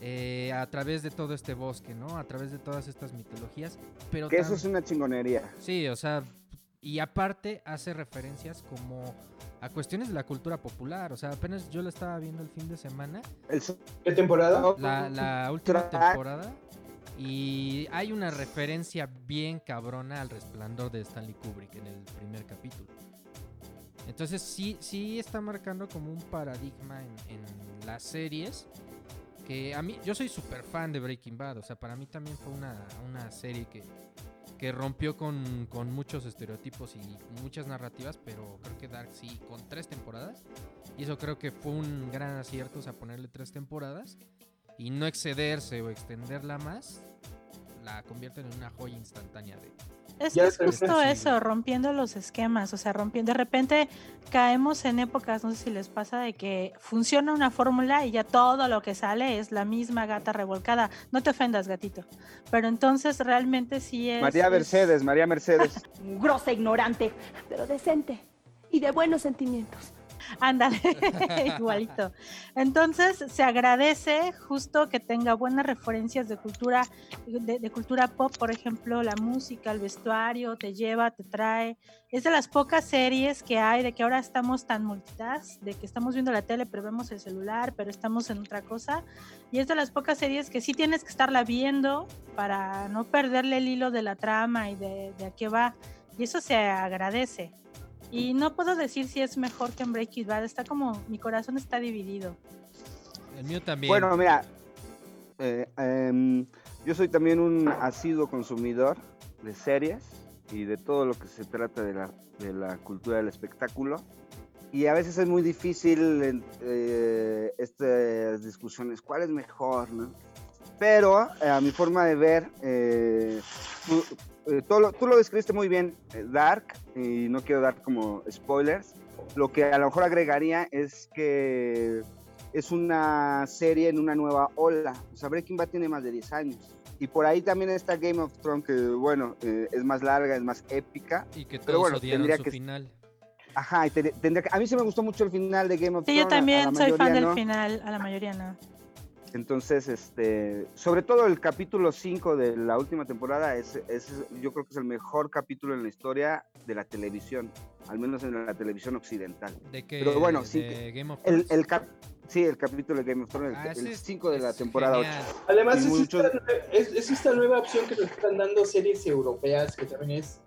[SPEAKER 1] eh, a través de todo este bosque, ¿no? A través de todas estas mitologías. Pero
[SPEAKER 3] Que eso es una chingonería.
[SPEAKER 1] Sí, o sea, y aparte hace referencias como a cuestiones de la cultura popular. O sea, apenas yo la estaba viendo el fin de semana.
[SPEAKER 2] ¿Qué temporada?
[SPEAKER 1] La, la última temporada. Y hay una referencia bien cabrona al resplandor de Stanley Kubrick en el primer capítulo. Entonces sí, sí está marcando como un paradigma en, en las series. Que a mí, yo soy súper fan de Breaking Bad. O sea, para mí también fue una, una serie que, que rompió con, con muchos estereotipos y muchas narrativas. Pero creo que Dark sí, con tres temporadas. Y eso creo que fue un gran acierto, o sea, ponerle tres temporadas y no excederse o extenderla más, la convierten en una joya instantánea de...
[SPEAKER 4] Es, es justo eso, rompiendo los esquemas, o sea, rompiendo. De repente caemos en épocas, no sé si les pasa, de que funciona una fórmula y ya todo lo que sale es la misma gata revolcada. No te ofendas, gatito. Pero entonces realmente sí es.
[SPEAKER 3] María
[SPEAKER 4] es-
[SPEAKER 3] Mercedes, María Mercedes. (laughs)
[SPEAKER 17] Grosa, ignorante, pero decente y de buenos sentimientos.
[SPEAKER 4] Ándale, (laughs) igualito. Entonces se agradece justo que tenga buenas referencias de cultura, de, de cultura pop, por ejemplo, la música, el vestuario, te lleva, te trae. Es de las pocas series que hay de que ahora estamos tan multitask, de que estamos viendo la tele, pero vemos el celular, pero estamos en otra cosa. Y es de las pocas series que sí tienes que estarla viendo para no perderle el hilo de la trama y de, de a qué va. Y eso se agradece. Y no puedo decir si es mejor que en Breaking Bad. Está como, mi corazón está dividido.
[SPEAKER 1] El mío también.
[SPEAKER 3] Bueno, mira, eh, em, yo soy también un asiduo consumidor de series y de todo lo que se trata de la, de la cultura del espectáculo. Y a veces es muy difícil eh, estas discusiones, ¿cuál es mejor? no? Pero eh, a mi forma de ver, eh, tú, todo lo- tú lo describiste muy bien, eh, Dark, y no quiero dar como spoilers. Lo que a lo mejor agregaría es que es una serie en una nueva ola. O sea, Breaking Bad tiene más de 10 años. Y por ahí también está Game of Thrones, que bueno, eh, es más larga, es más épica.
[SPEAKER 1] y que todos
[SPEAKER 3] pero bueno,
[SPEAKER 1] odiaron
[SPEAKER 3] tendría
[SPEAKER 1] su
[SPEAKER 3] que-
[SPEAKER 1] final.
[SPEAKER 3] Ajá, y te- tendría que- a mí sí me gustó mucho el final de Game of
[SPEAKER 4] Sí,
[SPEAKER 3] Thrones.
[SPEAKER 4] yo
[SPEAKER 3] a- a
[SPEAKER 4] también soy fan del
[SPEAKER 3] no.
[SPEAKER 4] final, a la mayoría no.
[SPEAKER 3] Entonces, este, sobre todo el capítulo 5 de la última temporada, es, es- yo creo que es el mejor capítulo en la historia de la televisión, al menos en la televisión occidental.
[SPEAKER 1] ¿De qué?
[SPEAKER 3] Pero bueno,
[SPEAKER 1] ¿De
[SPEAKER 3] sí,
[SPEAKER 1] Game of
[SPEAKER 3] el,
[SPEAKER 1] Thrones?
[SPEAKER 3] el cap- sí, el capítulo de Game of Thrones,
[SPEAKER 1] Ah,
[SPEAKER 3] el-
[SPEAKER 1] ese
[SPEAKER 3] el
[SPEAKER 1] es-
[SPEAKER 3] 5 de la temporada 8.
[SPEAKER 1] genial.
[SPEAKER 2] Además, es,
[SPEAKER 3] muchos-
[SPEAKER 2] esta, es- es esta nueva opción que nos están dando series europeas, que también es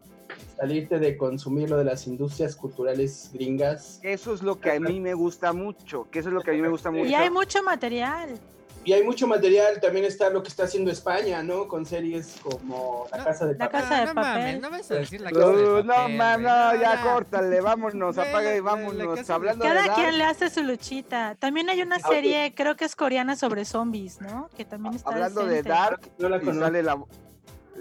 [SPEAKER 2] salirte de consumir lo de las industrias culturales gringas.
[SPEAKER 3] Eso es lo que a mí me gusta mucho, que eso es lo que a mí me gusta mucho.
[SPEAKER 4] Y hay mucho material.
[SPEAKER 2] Y hay mucho material, también está lo que está haciendo España, ¿no? Con series como La Casa de
[SPEAKER 4] La
[SPEAKER 2] Papel.
[SPEAKER 4] casa de
[SPEAKER 1] no
[SPEAKER 4] papel.
[SPEAKER 1] mames, no vas a decir la casa de
[SPEAKER 3] Uh,
[SPEAKER 1] papel.
[SPEAKER 3] no, man, no, ya
[SPEAKER 1] ya.
[SPEAKER 3] córtale, vámonos, apaga y vámonos. Hablando
[SPEAKER 4] Cada quien le hace su luchita. También hay una serie, creo que es coreana sobre zombies, ¿no? Que también está
[SPEAKER 3] hablando de. Dark,
[SPEAKER 2] No la
[SPEAKER 3] sale, la,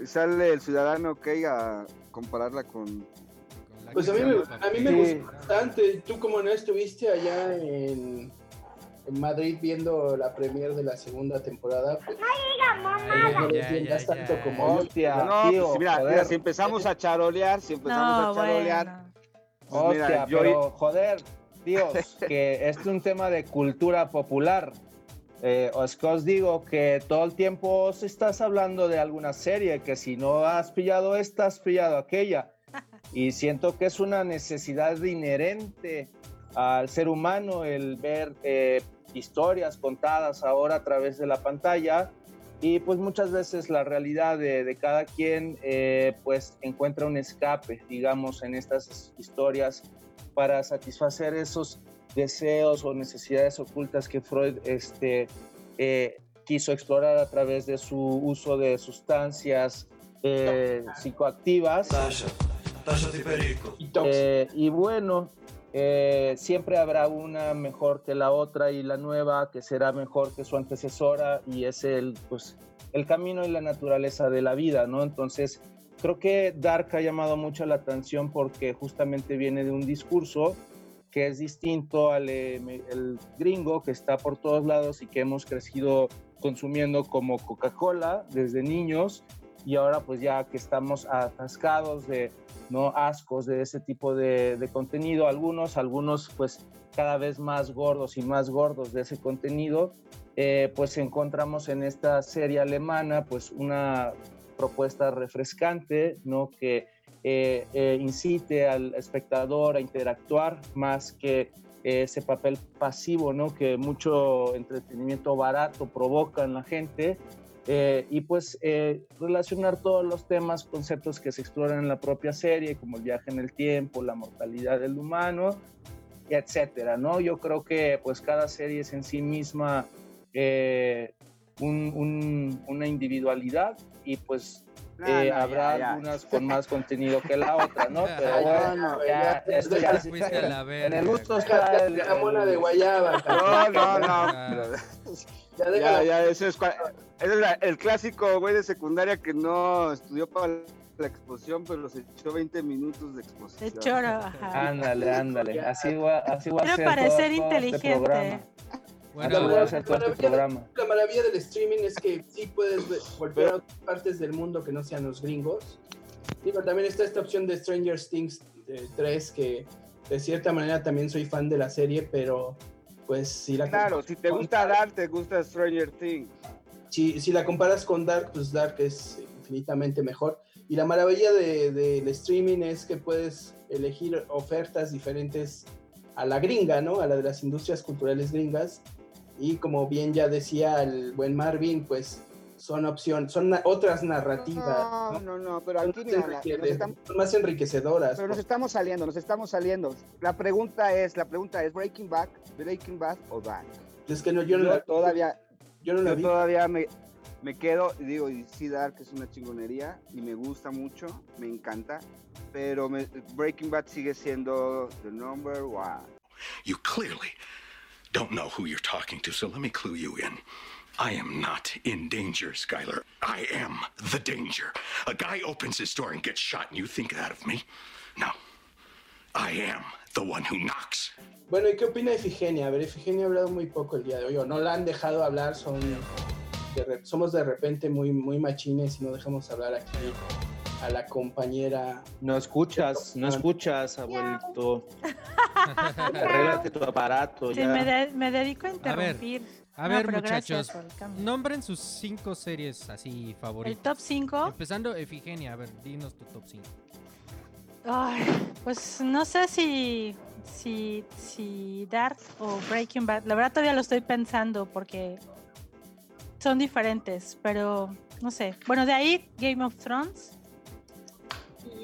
[SPEAKER 3] sale el ciudadano ok a compararla con...
[SPEAKER 1] Con la
[SPEAKER 2] Pues a mí, me, a mí me
[SPEAKER 5] Sí.
[SPEAKER 2] gustó bastante. Tú como no estuviste allá en, en Madrid viendo la premier de la segunda temporada, pues, ahí no
[SPEAKER 1] Ya,
[SPEAKER 2] entiendas
[SPEAKER 1] ya,
[SPEAKER 2] tanto
[SPEAKER 1] ya.
[SPEAKER 2] como.
[SPEAKER 5] Hostia,
[SPEAKER 3] No,
[SPEAKER 5] tío,
[SPEAKER 3] pues mira,
[SPEAKER 5] joder.
[SPEAKER 3] mira, si empezamos a charolear, si empezamos
[SPEAKER 4] No,
[SPEAKER 3] a charolear,
[SPEAKER 4] bueno.
[SPEAKER 3] pues mira,
[SPEAKER 5] Hostia,
[SPEAKER 3] yo-
[SPEAKER 5] pero joder, tíos, (laughs) que es un tema de cultura popular. Eh, os que os digo que todo el tiempo os estás hablando de alguna serie, que si no has pillado esta, has pillado aquella. Y siento que es una necesidad inherente al ser humano el ver eh, historias contadas ahora a través de la pantalla. Y pues muchas veces la realidad de, de cada quien eh, pues encuentra un escape, digamos, en estas historias para satisfacer esos deseos o necesidades ocultas que Freud este, eh, quiso explorar a través de su uso de sustancias eh, psicoactivas.
[SPEAKER 2] Y tóxico.
[SPEAKER 5] Eh, y bueno, eh, siempre habrá una mejor que la otra y la nueva que será mejor que su antecesora y es el, pues, el camino y la naturaleza de la vida, ¿no? Entonces, creo que Dark ha llamado mucho la atención porque justamente viene de un discurso que es distinto al eh, el gringo que está por todos lados y que hemos crecido consumiendo como Coca-Cola desde niños y ahora pues ya que estamos atascados de no ascos de ese tipo de, de contenido, algunos, algunos pues cada vez más gordos y más gordos de ese contenido, eh, pues encontramos en esta serie alemana pues una propuesta refrescante, ¿no? Que eh, eh, incite al espectador a interactuar más que eh, ese papel pasivo, ¿no? Que mucho entretenimiento barato provoca en la gente. Eh, y pues eh, relacionar todos los temas, conceptos que se exploran en la propia serie, como el viaje en el tiempo, la mortalidad del humano, etcétera, ¿no? Yo creo que pues cada serie es en sí misma eh, un- un- una individualidad y pues eh,
[SPEAKER 3] no, ya,
[SPEAKER 5] habrá
[SPEAKER 3] ya.
[SPEAKER 5] algunas con más contenido que la otra, ¿no? (laughs) Pero bueno,
[SPEAKER 2] no,
[SPEAKER 5] ya,
[SPEAKER 2] ya,
[SPEAKER 5] esto
[SPEAKER 2] ya
[SPEAKER 5] ya
[SPEAKER 2] te
[SPEAKER 1] fuiste a la
[SPEAKER 5] en el
[SPEAKER 1] verga,
[SPEAKER 5] gusto
[SPEAKER 1] güey.
[SPEAKER 5] está el,
[SPEAKER 2] La mona de guayaba.
[SPEAKER 3] No, no, no.
[SPEAKER 1] Ah.
[SPEAKER 2] Ya
[SPEAKER 3] Ya, ya, eso es, ese es la- el clásico güey de secundaria que no estudió para la exposición, pero se echó 20 minutos de exposición.
[SPEAKER 4] De choro, ajá.
[SPEAKER 5] Ándale, ándale. Así va, así va a
[SPEAKER 4] Quiero
[SPEAKER 5] ser.
[SPEAKER 4] parecer
[SPEAKER 5] todo- todo este
[SPEAKER 4] inteligente.
[SPEAKER 1] Bueno,
[SPEAKER 5] Así va a ser todo este
[SPEAKER 2] maravilla, la maravilla del streaming es que sí puedes ver- volver a otras partes del mundo que no sean los gringos. Digo, también está esta opción de Stranger Things eh, 3, que de cierta manera también soy fan de la serie, pero pues si la
[SPEAKER 3] Claro, si te gusta Dark, te gusta Stranger Things.
[SPEAKER 2] si, si la comparas con Dark, pues Dark es infinitamente mejor. Y la maravilla de- del streaming es que puedes elegir ofertas diferentes a la gringa, ¿no? A la de las industrias culturales gringas. Y como bien ya decía el buen Marvin, pues son opciones, son na- otras narrativas,
[SPEAKER 3] No,
[SPEAKER 2] ¿no?
[SPEAKER 3] no, no, pero
[SPEAKER 2] Son
[SPEAKER 3] aquí
[SPEAKER 2] más
[SPEAKER 3] mira, la- estamos-
[SPEAKER 2] son más enriquecedoras.
[SPEAKER 3] pero nos
[SPEAKER 2] pues.
[SPEAKER 3] estamos saliendo, nos estamos saliendo. La pregunta es, la pregunta es Breaking Bad, Breaking Bad o Dark.
[SPEAKER 2] Es que no, yo no
[SPEAKER 3] Yo
[SPEAKER 2] la-
[SPEAKER 3] todavía,
[SPEAKER 2] yo no la
[SPEAKER 3] yo
[SPEAKER 2] vi.
[SPEAKER 3] todavía me, me quedo y digo, y sí, Dark es una chingonería y me gusta mucho, me encanta, pero me- Breaking Bad sigue siendo the number one.
[SPEAKER 14] You clearly don't know who you're talking to, so let me clue you in. I am not in danger, Skylar. I am the danger. A guy opens his door and gets shot, and you think that of me? No. I am the one who knocks.
[SPEAKER 2] Bueno, ¿y qué opina Efigenia? A ver, Efigenia ha hablado muy poco el día de hoy, o no la han dejado hablar, son de re- somos de repente muy, muy machines y no dejamos hablar aquí a la compañera.
[SPEAKER 5] No escuchas, no escuchas, abuelito. Arréglate tu aparato.
[SPEAKER 4] Sí,
[SPEAKER 5] ya.
[SPEAKER 4] me, de- me dedico a
[SPEAKER 1] A ver,
[SPEAKER 4] interrumpir.
[SPEAKER 1] a
[SPEAKER 4] No,
[SPEAKER 1] ver
[SPEAKER 4] pero gracias
[SPEAKER 1] muchachos,
[SPEAKER 4] el
[SPEAKER 1] nombren sus cinco series así
[SPEAKER 4] El
[SPEAKER 1] favoritas.
[SPEAKER 4] top 5.
[SPEAKER 1] Empezando Efigenia, a ver, dinos tu top 5.
[SPEAKER 4] Ay, pues no sé si, si, si Dark o Breaking Bad. La verdad todavía lo estoy pensando porque son diferentes, pero no sé. Bueno, de ahí Game of Thrones.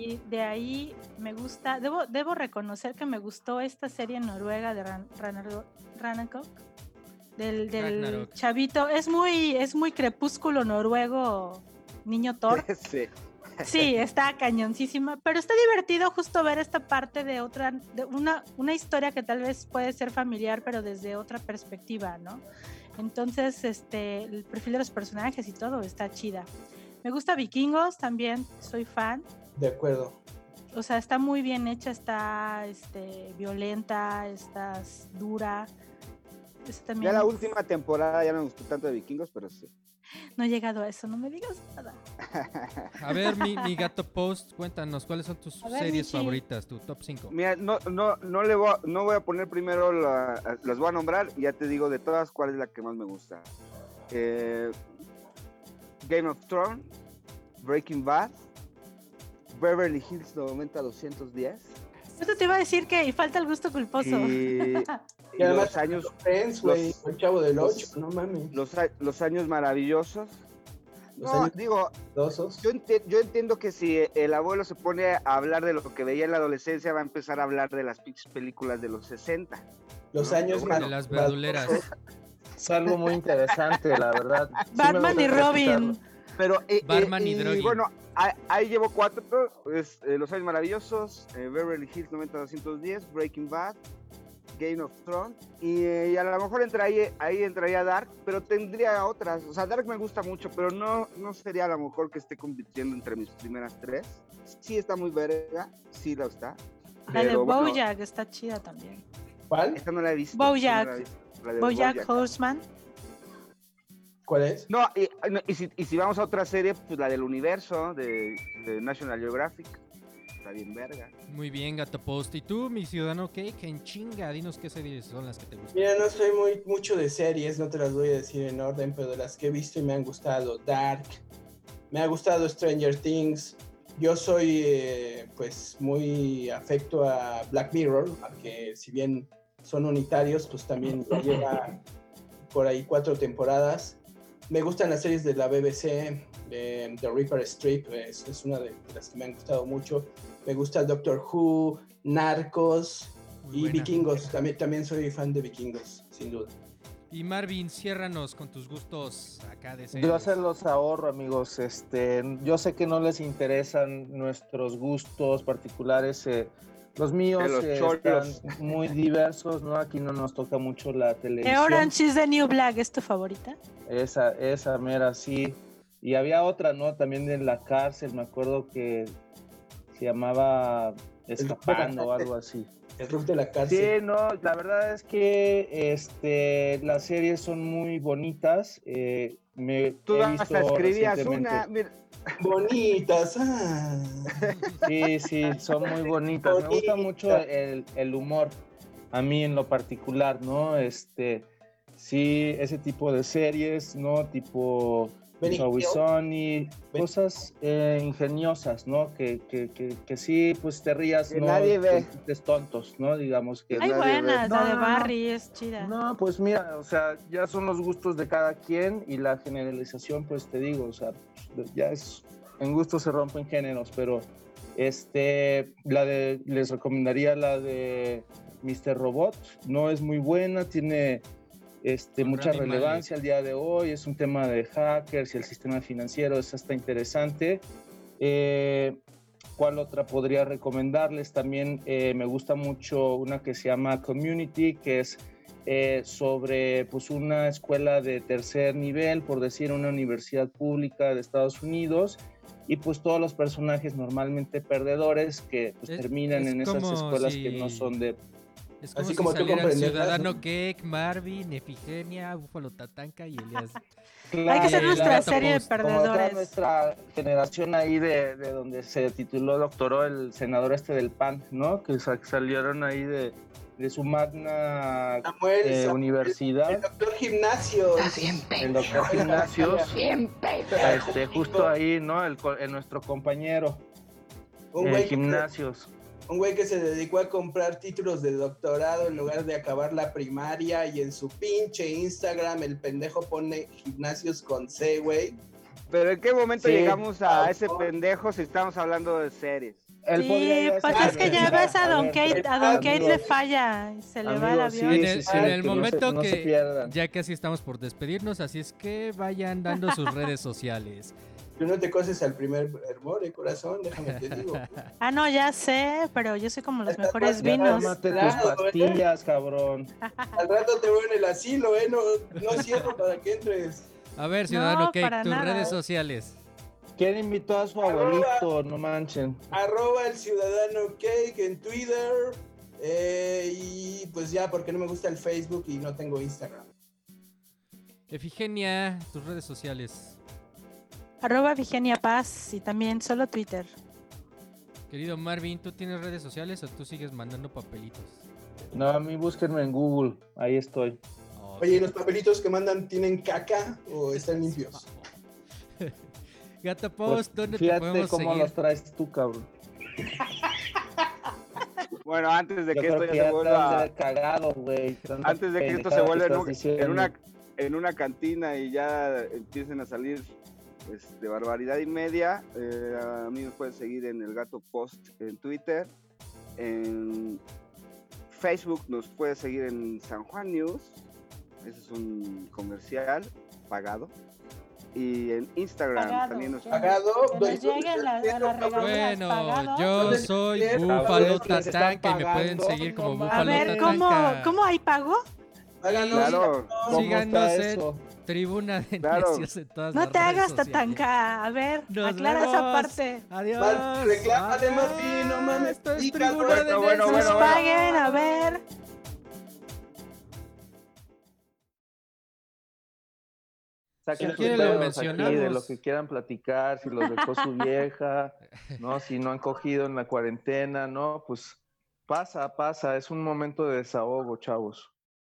[SPEAKER 4] Y de ahí me gusta, debo, debo reconocer que me gustó esta serie noruega de Ran, Ragnarok- Ragnarok, del, del chavito. Es muy, es muy crepúsculo noruego, niño Thor. (laughs)
[SPEAKER 18] Sí.
[SPEAKER 4] Sí, está cañoncísima, pero está divertido justo ver esta parte de otra, de una, una historia que tal vez puede ser familiar, pero desde otra perspectiva, ¿no? Entonces, este, el perfil de los personajes y todo está chida. Me gusta Vikingos también, soy fan.
[SPEAKER 2] De acuerdo.
[SPEAKER 4] O sea, está muy bien hecha, está este, violenta, está dura. Eso también
[SPEAKER 18] Ya la última temporada ya no me gustó tanto de Vikingos, pero sí.
[SPEAKER 4] no he llegado a eso, no me digas nada.
[SPEAKER 1] A ver, mi, mi gato post, cuéntanos, ¿cuáles son tus
[SPEAKER 4] ver,
[SPEAKER 1] series
[SPEAKER 4] Michi.
[SPEAKER 1] favoritas, tu top 5?
[SPEAKER 3] Mira, no, no, no le voy a, no voy a poner primero la- las voy a nombrar y ya te digo de todas cuál es la que más me gusta. Eh, Game of Thrones, Breaking Bad, Beverly Hills 90210
[SPEAKER 4] Esto te iba a decir que y falta el gusto culposo.
[SPEAKER 3] y, y (laughs)
[SPEAKER 2] Y además,
[SPEAKER 3] los años
[SPEAKER 2] Friends, güey,
[SPEAKER 3] los-
[SPEAKER 2] el chavo del
[SPEAKER 3] los-
[SPEAKER 2] 8, no mames.
[SPEAKER 3] los, a- los años maravillosos.
[SPEAKER 2] Los
[SPEAKER 3] No,
[SPEAKER 2] años
[SPEAKER 3] digo, yo, enti- yo entiendo que si el abuelo se pone a hablar de lo que veía en la adolescencia, va a empezar a hablar de las pinches películas de los 60.
[SPEAKER 2] Los
[SPEAKER 3] ¿no?
[SPEAKER 2] años
[SPEAKER 1] De las verduleras.
[SPEAKER 5] Es algo muy interesante, la verdad. Sí
[SPEAKER 4] Batman y
[SPEAKER 5] gusta
[SPEAKER 4] Robin.
[SPEAKER 3] Pero, eh,
[SPEAKER 1] Barman
[SPEAKER 3] eh,
[SPEAKER 1] y Drogi.
[SPEAKER 3] bueno, ahí, ahí llevo cuatro, es, eh, Los Años Maravillosos, eh, Beverly Hills 90210, Breaking Bad, Game of Thrones, y, eh, y a lo mejor entraría, ahí entraría Dark, pero tendría otras, o sea, Dark me gusta mucho, pero no, no sería a lo mejor que esté compitiendo entre mis primeras tres. Sí está muy verga, sí lo está.
[SPEAKER 4] La de
[SPEAKER 3] pero bueno,
[SPEAKER 4] Bojack está chida también.
[SPEAKER 2] ¿Cuál?
[SPEAKER 3] Esta no la he visto.
[SPEAKER 4] Bojack.
[SPEAKER 3] no la he visto, la de
[SPEAKER 4] Bojack
[SPEAKER 3] Bojack.
[SPEAKER 4] Horseman.
[SPEAKER 2] ¿Cuál es?
[SPEAKER 3] No, y, no, y si, y si vamos a otra serie, pues la del universo, de, de National Geographic. Está bien verga.
[SPEAKER 1] Muy bien, gato post. ¿Y tú, mi ciudadano Cake, en chinga? Dinos qué series son las que te gustan.
[SPEAKER 2] Mira, no soy muy mucho de series, no te las voy a decir en orden, pero de las que he visto y me han gustado, Dark, me ha gustado Stranger Things. Yo soy, eh, pues, muy afecto a Black Mirror, aunque si bien son unitarios, pues también lleva por ahí cuatro temporadas. Me gustan las series de la BBC, eh, The Reaper Strip, es, es una de las que me han gustado mucho. Me gusta Doctor Who, Narcos
[SPEAKER 1] Muy
[SPEAKER 2] y
[SPEAKER 1] buena.
[SPEAKER 2] Vikingos. También, también soy fan de Vikingos, sin duda.
[SPEAKER 1] Y Marvin, ciérranos con tus gustos acá de series.
[SPEAKER 5] Yo se los ahorro, amigos. Este, yo sé que no les interesan nuestros gustos particulares. eh, los míos
[SPEAKER 3] los
[SPEAKER 5] eh, están muy diversos, ¿no? Aquí no nos toca mucho la
[SPEAKER 4] The
[SPEAKER 5] televisión.
[SPEAKER 4] Orange is the New Black es tu favorita.
[SPEAKER 5] Esa, esa mera, sí. Y había otra, ¿no? También en la cárcel, me acuerdo que se llamaba Escapando o algo así.
[SPEAKER 2] El roof de la
[SPEAKER 5] Sí,
[SPEAKER 2] cárcel.
[SPEAKER 5] no, la verdad es que este, las series son muy bonitas. eh, me
[SPEAKER 3] Tú
[SPEAKER 5] he
[SPEAKER 3] hasta escribías una. Mira,
[SPEAKER 2] Bonitas. ah.
[SPEAKER 5] Sí, sí, son muy bonitas. Me gusta mucho el, el humor, a mí en lo particular, ¿no? Este, sí, ese tipo de series, ¿no? Tipo
[SPEAKER 2] Hill.
[SPEAKER 5] Sunny, cosas eh, ingeniosas, ¿no? Que, que, que, que sí, pues te rías,
[SPEAKER 3] Que
[SPEAKER 5] ¿no?
[SPEAKER 3] nadie ve.
[SPEAKER 5] Chistes tontos, ¿no? Digamos que...
[SPEAKER 4] Hay buenas,
[SPEAKER 5] ve.
[SPEAKER 4] la de
[SPEAKER 5] No.
[SPEAKER 4] Barry es chida.
[SPEAKER 5] No, pues mira, o sea, ya son los gustos de cada quien y la generalización, pues te digo, o sea, pues, ya es, en gusto se rompen géneros, pero este, la de, les recomendaría la de Mr. Robot, no es muy buena, tiene este, mucha relevancia al día de hoy, es un tema de hackers y el sistema financiero, es hasta interesante. Eh, ¿Cuál otra podría recomendarles? También eh, me gusta mucho una que se llama Community, que es eh, sobre pues, una escuela de tercer nivel, por decir, una universidad pública de Estados Unidos, y pues todos los personajes normalmente perdedores que pues,
[SPEAKER 1] Es-
[SPEAKER 5] terminan
[SPEAKER 1] es
[SPEAKER 5] en esas escuelas
[SPEAKER 1] si-
[SPEAKER 5] que no son de...
[SPEAKER 1] Es como
[SPEAKER 2] Así
[SPEAKER 1] si
[SPEAKER 2] como tú
[SPEAKER 1] salieran
[SPEAKER 2] comprenderás,
[SPEAKER 1] Ciudadano
[SPEAKER 2] ¿no?
[SPEAKER 1] Cake, Marvin, Efigenia, Búfalo Tatanka y Elías. (laughs)
[SPEAKER 4] Hay que hacer
[SPEAKER 5] Claro,
[SPEAKER 4] nuestra
[SPEAKER 5] claro,
[SPEAKER 4] serie de
[SPEAKER 1] Post.
[SPEAKER 4] perdedores.
[SPEAKER 5] nuestra generación ahí de, de donde se tituló, doctoró el senador este del PAN, ¿no? Que sa- salieron ahí de, de su magna
[SPEAKER 2] Samuel,
[SPEAKER 5] eh,
[SPEAKER 2] Samuel,
[SPEAKER 5] universidad,
[SPEAKER 2] El doctor Gimnasio.
[SPEAKER 5] el doctor Gimnasios,
[SPEAKER 6] Bien,
[SPEAKER 5] este, justo ahí, ¿no? El, nuestro compañero,
[SPEAKER 2] Un que,
[SPEAKER 5] Gimnasios.
[SPEAKER 2] Un güey que se dedicó a comprar títulos de doctorado en lugar de acabar la primaria y en su pinche Instagram el pendejo pone gimnasios con C, güey.
[SPEAKER 3] Pero ¿en qué momento
[SPEAKER 5] Sí.
[SPEAKER 3] llegamos a ese pendejo si estamos hablando de series?
[SPEAKER 4] Sí, pues es que ya ves a Don Kate, a Don Kate le falla, y se le va el avión.
[SPEAKER 5] sí,
[SPEAKER 1] en el, en el
[SPEAKER 5] no se-
[SPEAKER 1] momento
[SPEAKER 5] no se
[SPEAKER 1] que ya casi estamos por despedirnos, así es que vayan dando sus redes sociales.
[SPEAKER 2] Tú no te coces al primer hervor, eh, corazón, déjame te digo. (laughs)
[SPEAKER 4] Ah, no, ya sé, pero yo soy como los mejores
[SPEAKER 5] Ya
[SPEAKER 4] vinos.
[SPEAKER 5] tómate tus
[SPEAKER 2] ¿eh?
[SPEAKER 5] pastillas, cabrón. (laughs)
[SPEAKER 2] Al rato te voy en el asilo, ¿eh? No, no cierro para que entres.
[SPEAKER 1] A ver, Ciudadano
[SPEAKER 4] No,
[SPEAKER 1] Cake, tus
[SPEAKER 4] nada.
[SPEAKER 1] redes sociales.
[SPEAKER 5] ¿Quién invitó a su abuelito? No manchen.
[SPEAKER 2] Arroba el ciudadano cake en Twitter. eh, y pues ya, porque no me gusta el Facebook y no tengo Instagram.
[SPEAKER 1] Efigenia, tus redes sociales.
[SPEAKER 4] Arroba Vigenia Paz y también solo Twitter.
[SPEAKER 1] Querido Marvin, ¿tú tienes redes sociales o tú sigues mandando papelitos?
[SPEAKER 5] No, a mí búsquenme en Google. Ahí estoy.
[SPEAKER 2] Oye, ¿y ¿los papelitos que mandan tienen caca o están limpios? (laughs)
[SPEAKER 1] Gata
[SPEAKER 5] Pues,
[SPEAKER 1] Post, ¿dónde te
[SPEAKER 5] fíjate
[SPEAKER 1] podemos
[SPEAKER 5] cómo
[SPEAKER 1] seguir?
[SPEAKER 5] los traes tú, cabrón. (laughs)
[SPEAKER 3] Bueno, antes de
[SPEAKER 5] Yo
[SPEAKER 3] que esto
[SPEAKER 5] que
[SPEAKER 3] ya se
[SPEAKER 5] te
[SPEAKER 3] vuelva...
[SPEAKER 5] cagado, güey.
[SPEAKER 3] Antes de que esto se vuelva en,
[SPEAKER 5] estás
[SPEAKER 3] un-
[SPEAKER 5] diciendo.
[SPEAKER 3] en una, en una cantina y ya empiecen a salir este, barbaridad y media, eh, a mí me pueden seguir en el Gato Post en Twitter, en Facebook nos puede seguir en San Juan News, ese es un comercial pagado, y en Instagram
[SPEAKER 4] Pagado,
[SPEAKER 3] también nos
[SPEAKER 4] que-
[SPEAKER 2] Pagado,
[SPEAKER 4] Que
[SPEAKER 2] doy-
[SPEAKER 4] nos lleguen la- a las regalías
[SPEAKER 1] Bueno,
[SPEAKER 4] pagado.
[SPEAKER 1] yo
[SPEAKER 2] ¿Dónde
[SPEAKER 1] soy? Búfalo
[SPEAKER 5] que
[SPEAKER 1] Tatanca y me pueden seguir como Búfalo
[SPEAKER 4] A ver, ¿cómo,
[SPEAKER 1] Tatanca.
[SPEAKER 4] ¿cómo hay pago?
[SPEAKER 2] Háganos.
[SPEAKER 3] Claro,
[SPEAKER 5] ¿Cómo
[SPEAKER 1] Síganos
[SPEAKER 5] está
[SPEAKER 1] en
[SPEAKER 5] eso?
[SPEAKER 1] Tribuna de
[SPEAKER 3] Claro.
[SPEAKER 1] Necios en todas
[SPEAKER 4] No
[SPEAKER 1] las
[SPEAKER 4] te
[SPEAKER 1] redes
[SPEAKER 4] hagas
[SPEAKER 1] sociales.
[SPEAKER 4] tatanca. A ver,
[SPEAKER 1] Nos
[SPEAKER 4] aclara esa parte.
[SPEAKER 1] Adiós.
[SPEAKER 2] Mal- reclámale, Martín, no mames,
[SPEAKER 1] Esto es Tribuna
[SPEAKER 2] bueno,
[SPEAKER 1] de
[SPEAKER 3] bueno,
[SPEAKER 1] Necios.
[SPEAKER 3] bueno,
[SPEAKER 4] paguen, a ver.
[SPEAKER 5] Saquen
[SPEAKER 1] Si
[SPEAKER 5] sus
[SPEAKER 1] quieren lo
[SPEAKER 5] aquí de lo que quieran platicar, si los dejó su vieja, (laughs) ¿no? Si no han cogido en la cuarentena, ¿no? Pues pasa, pasa, es un momento de desahogo, chavos.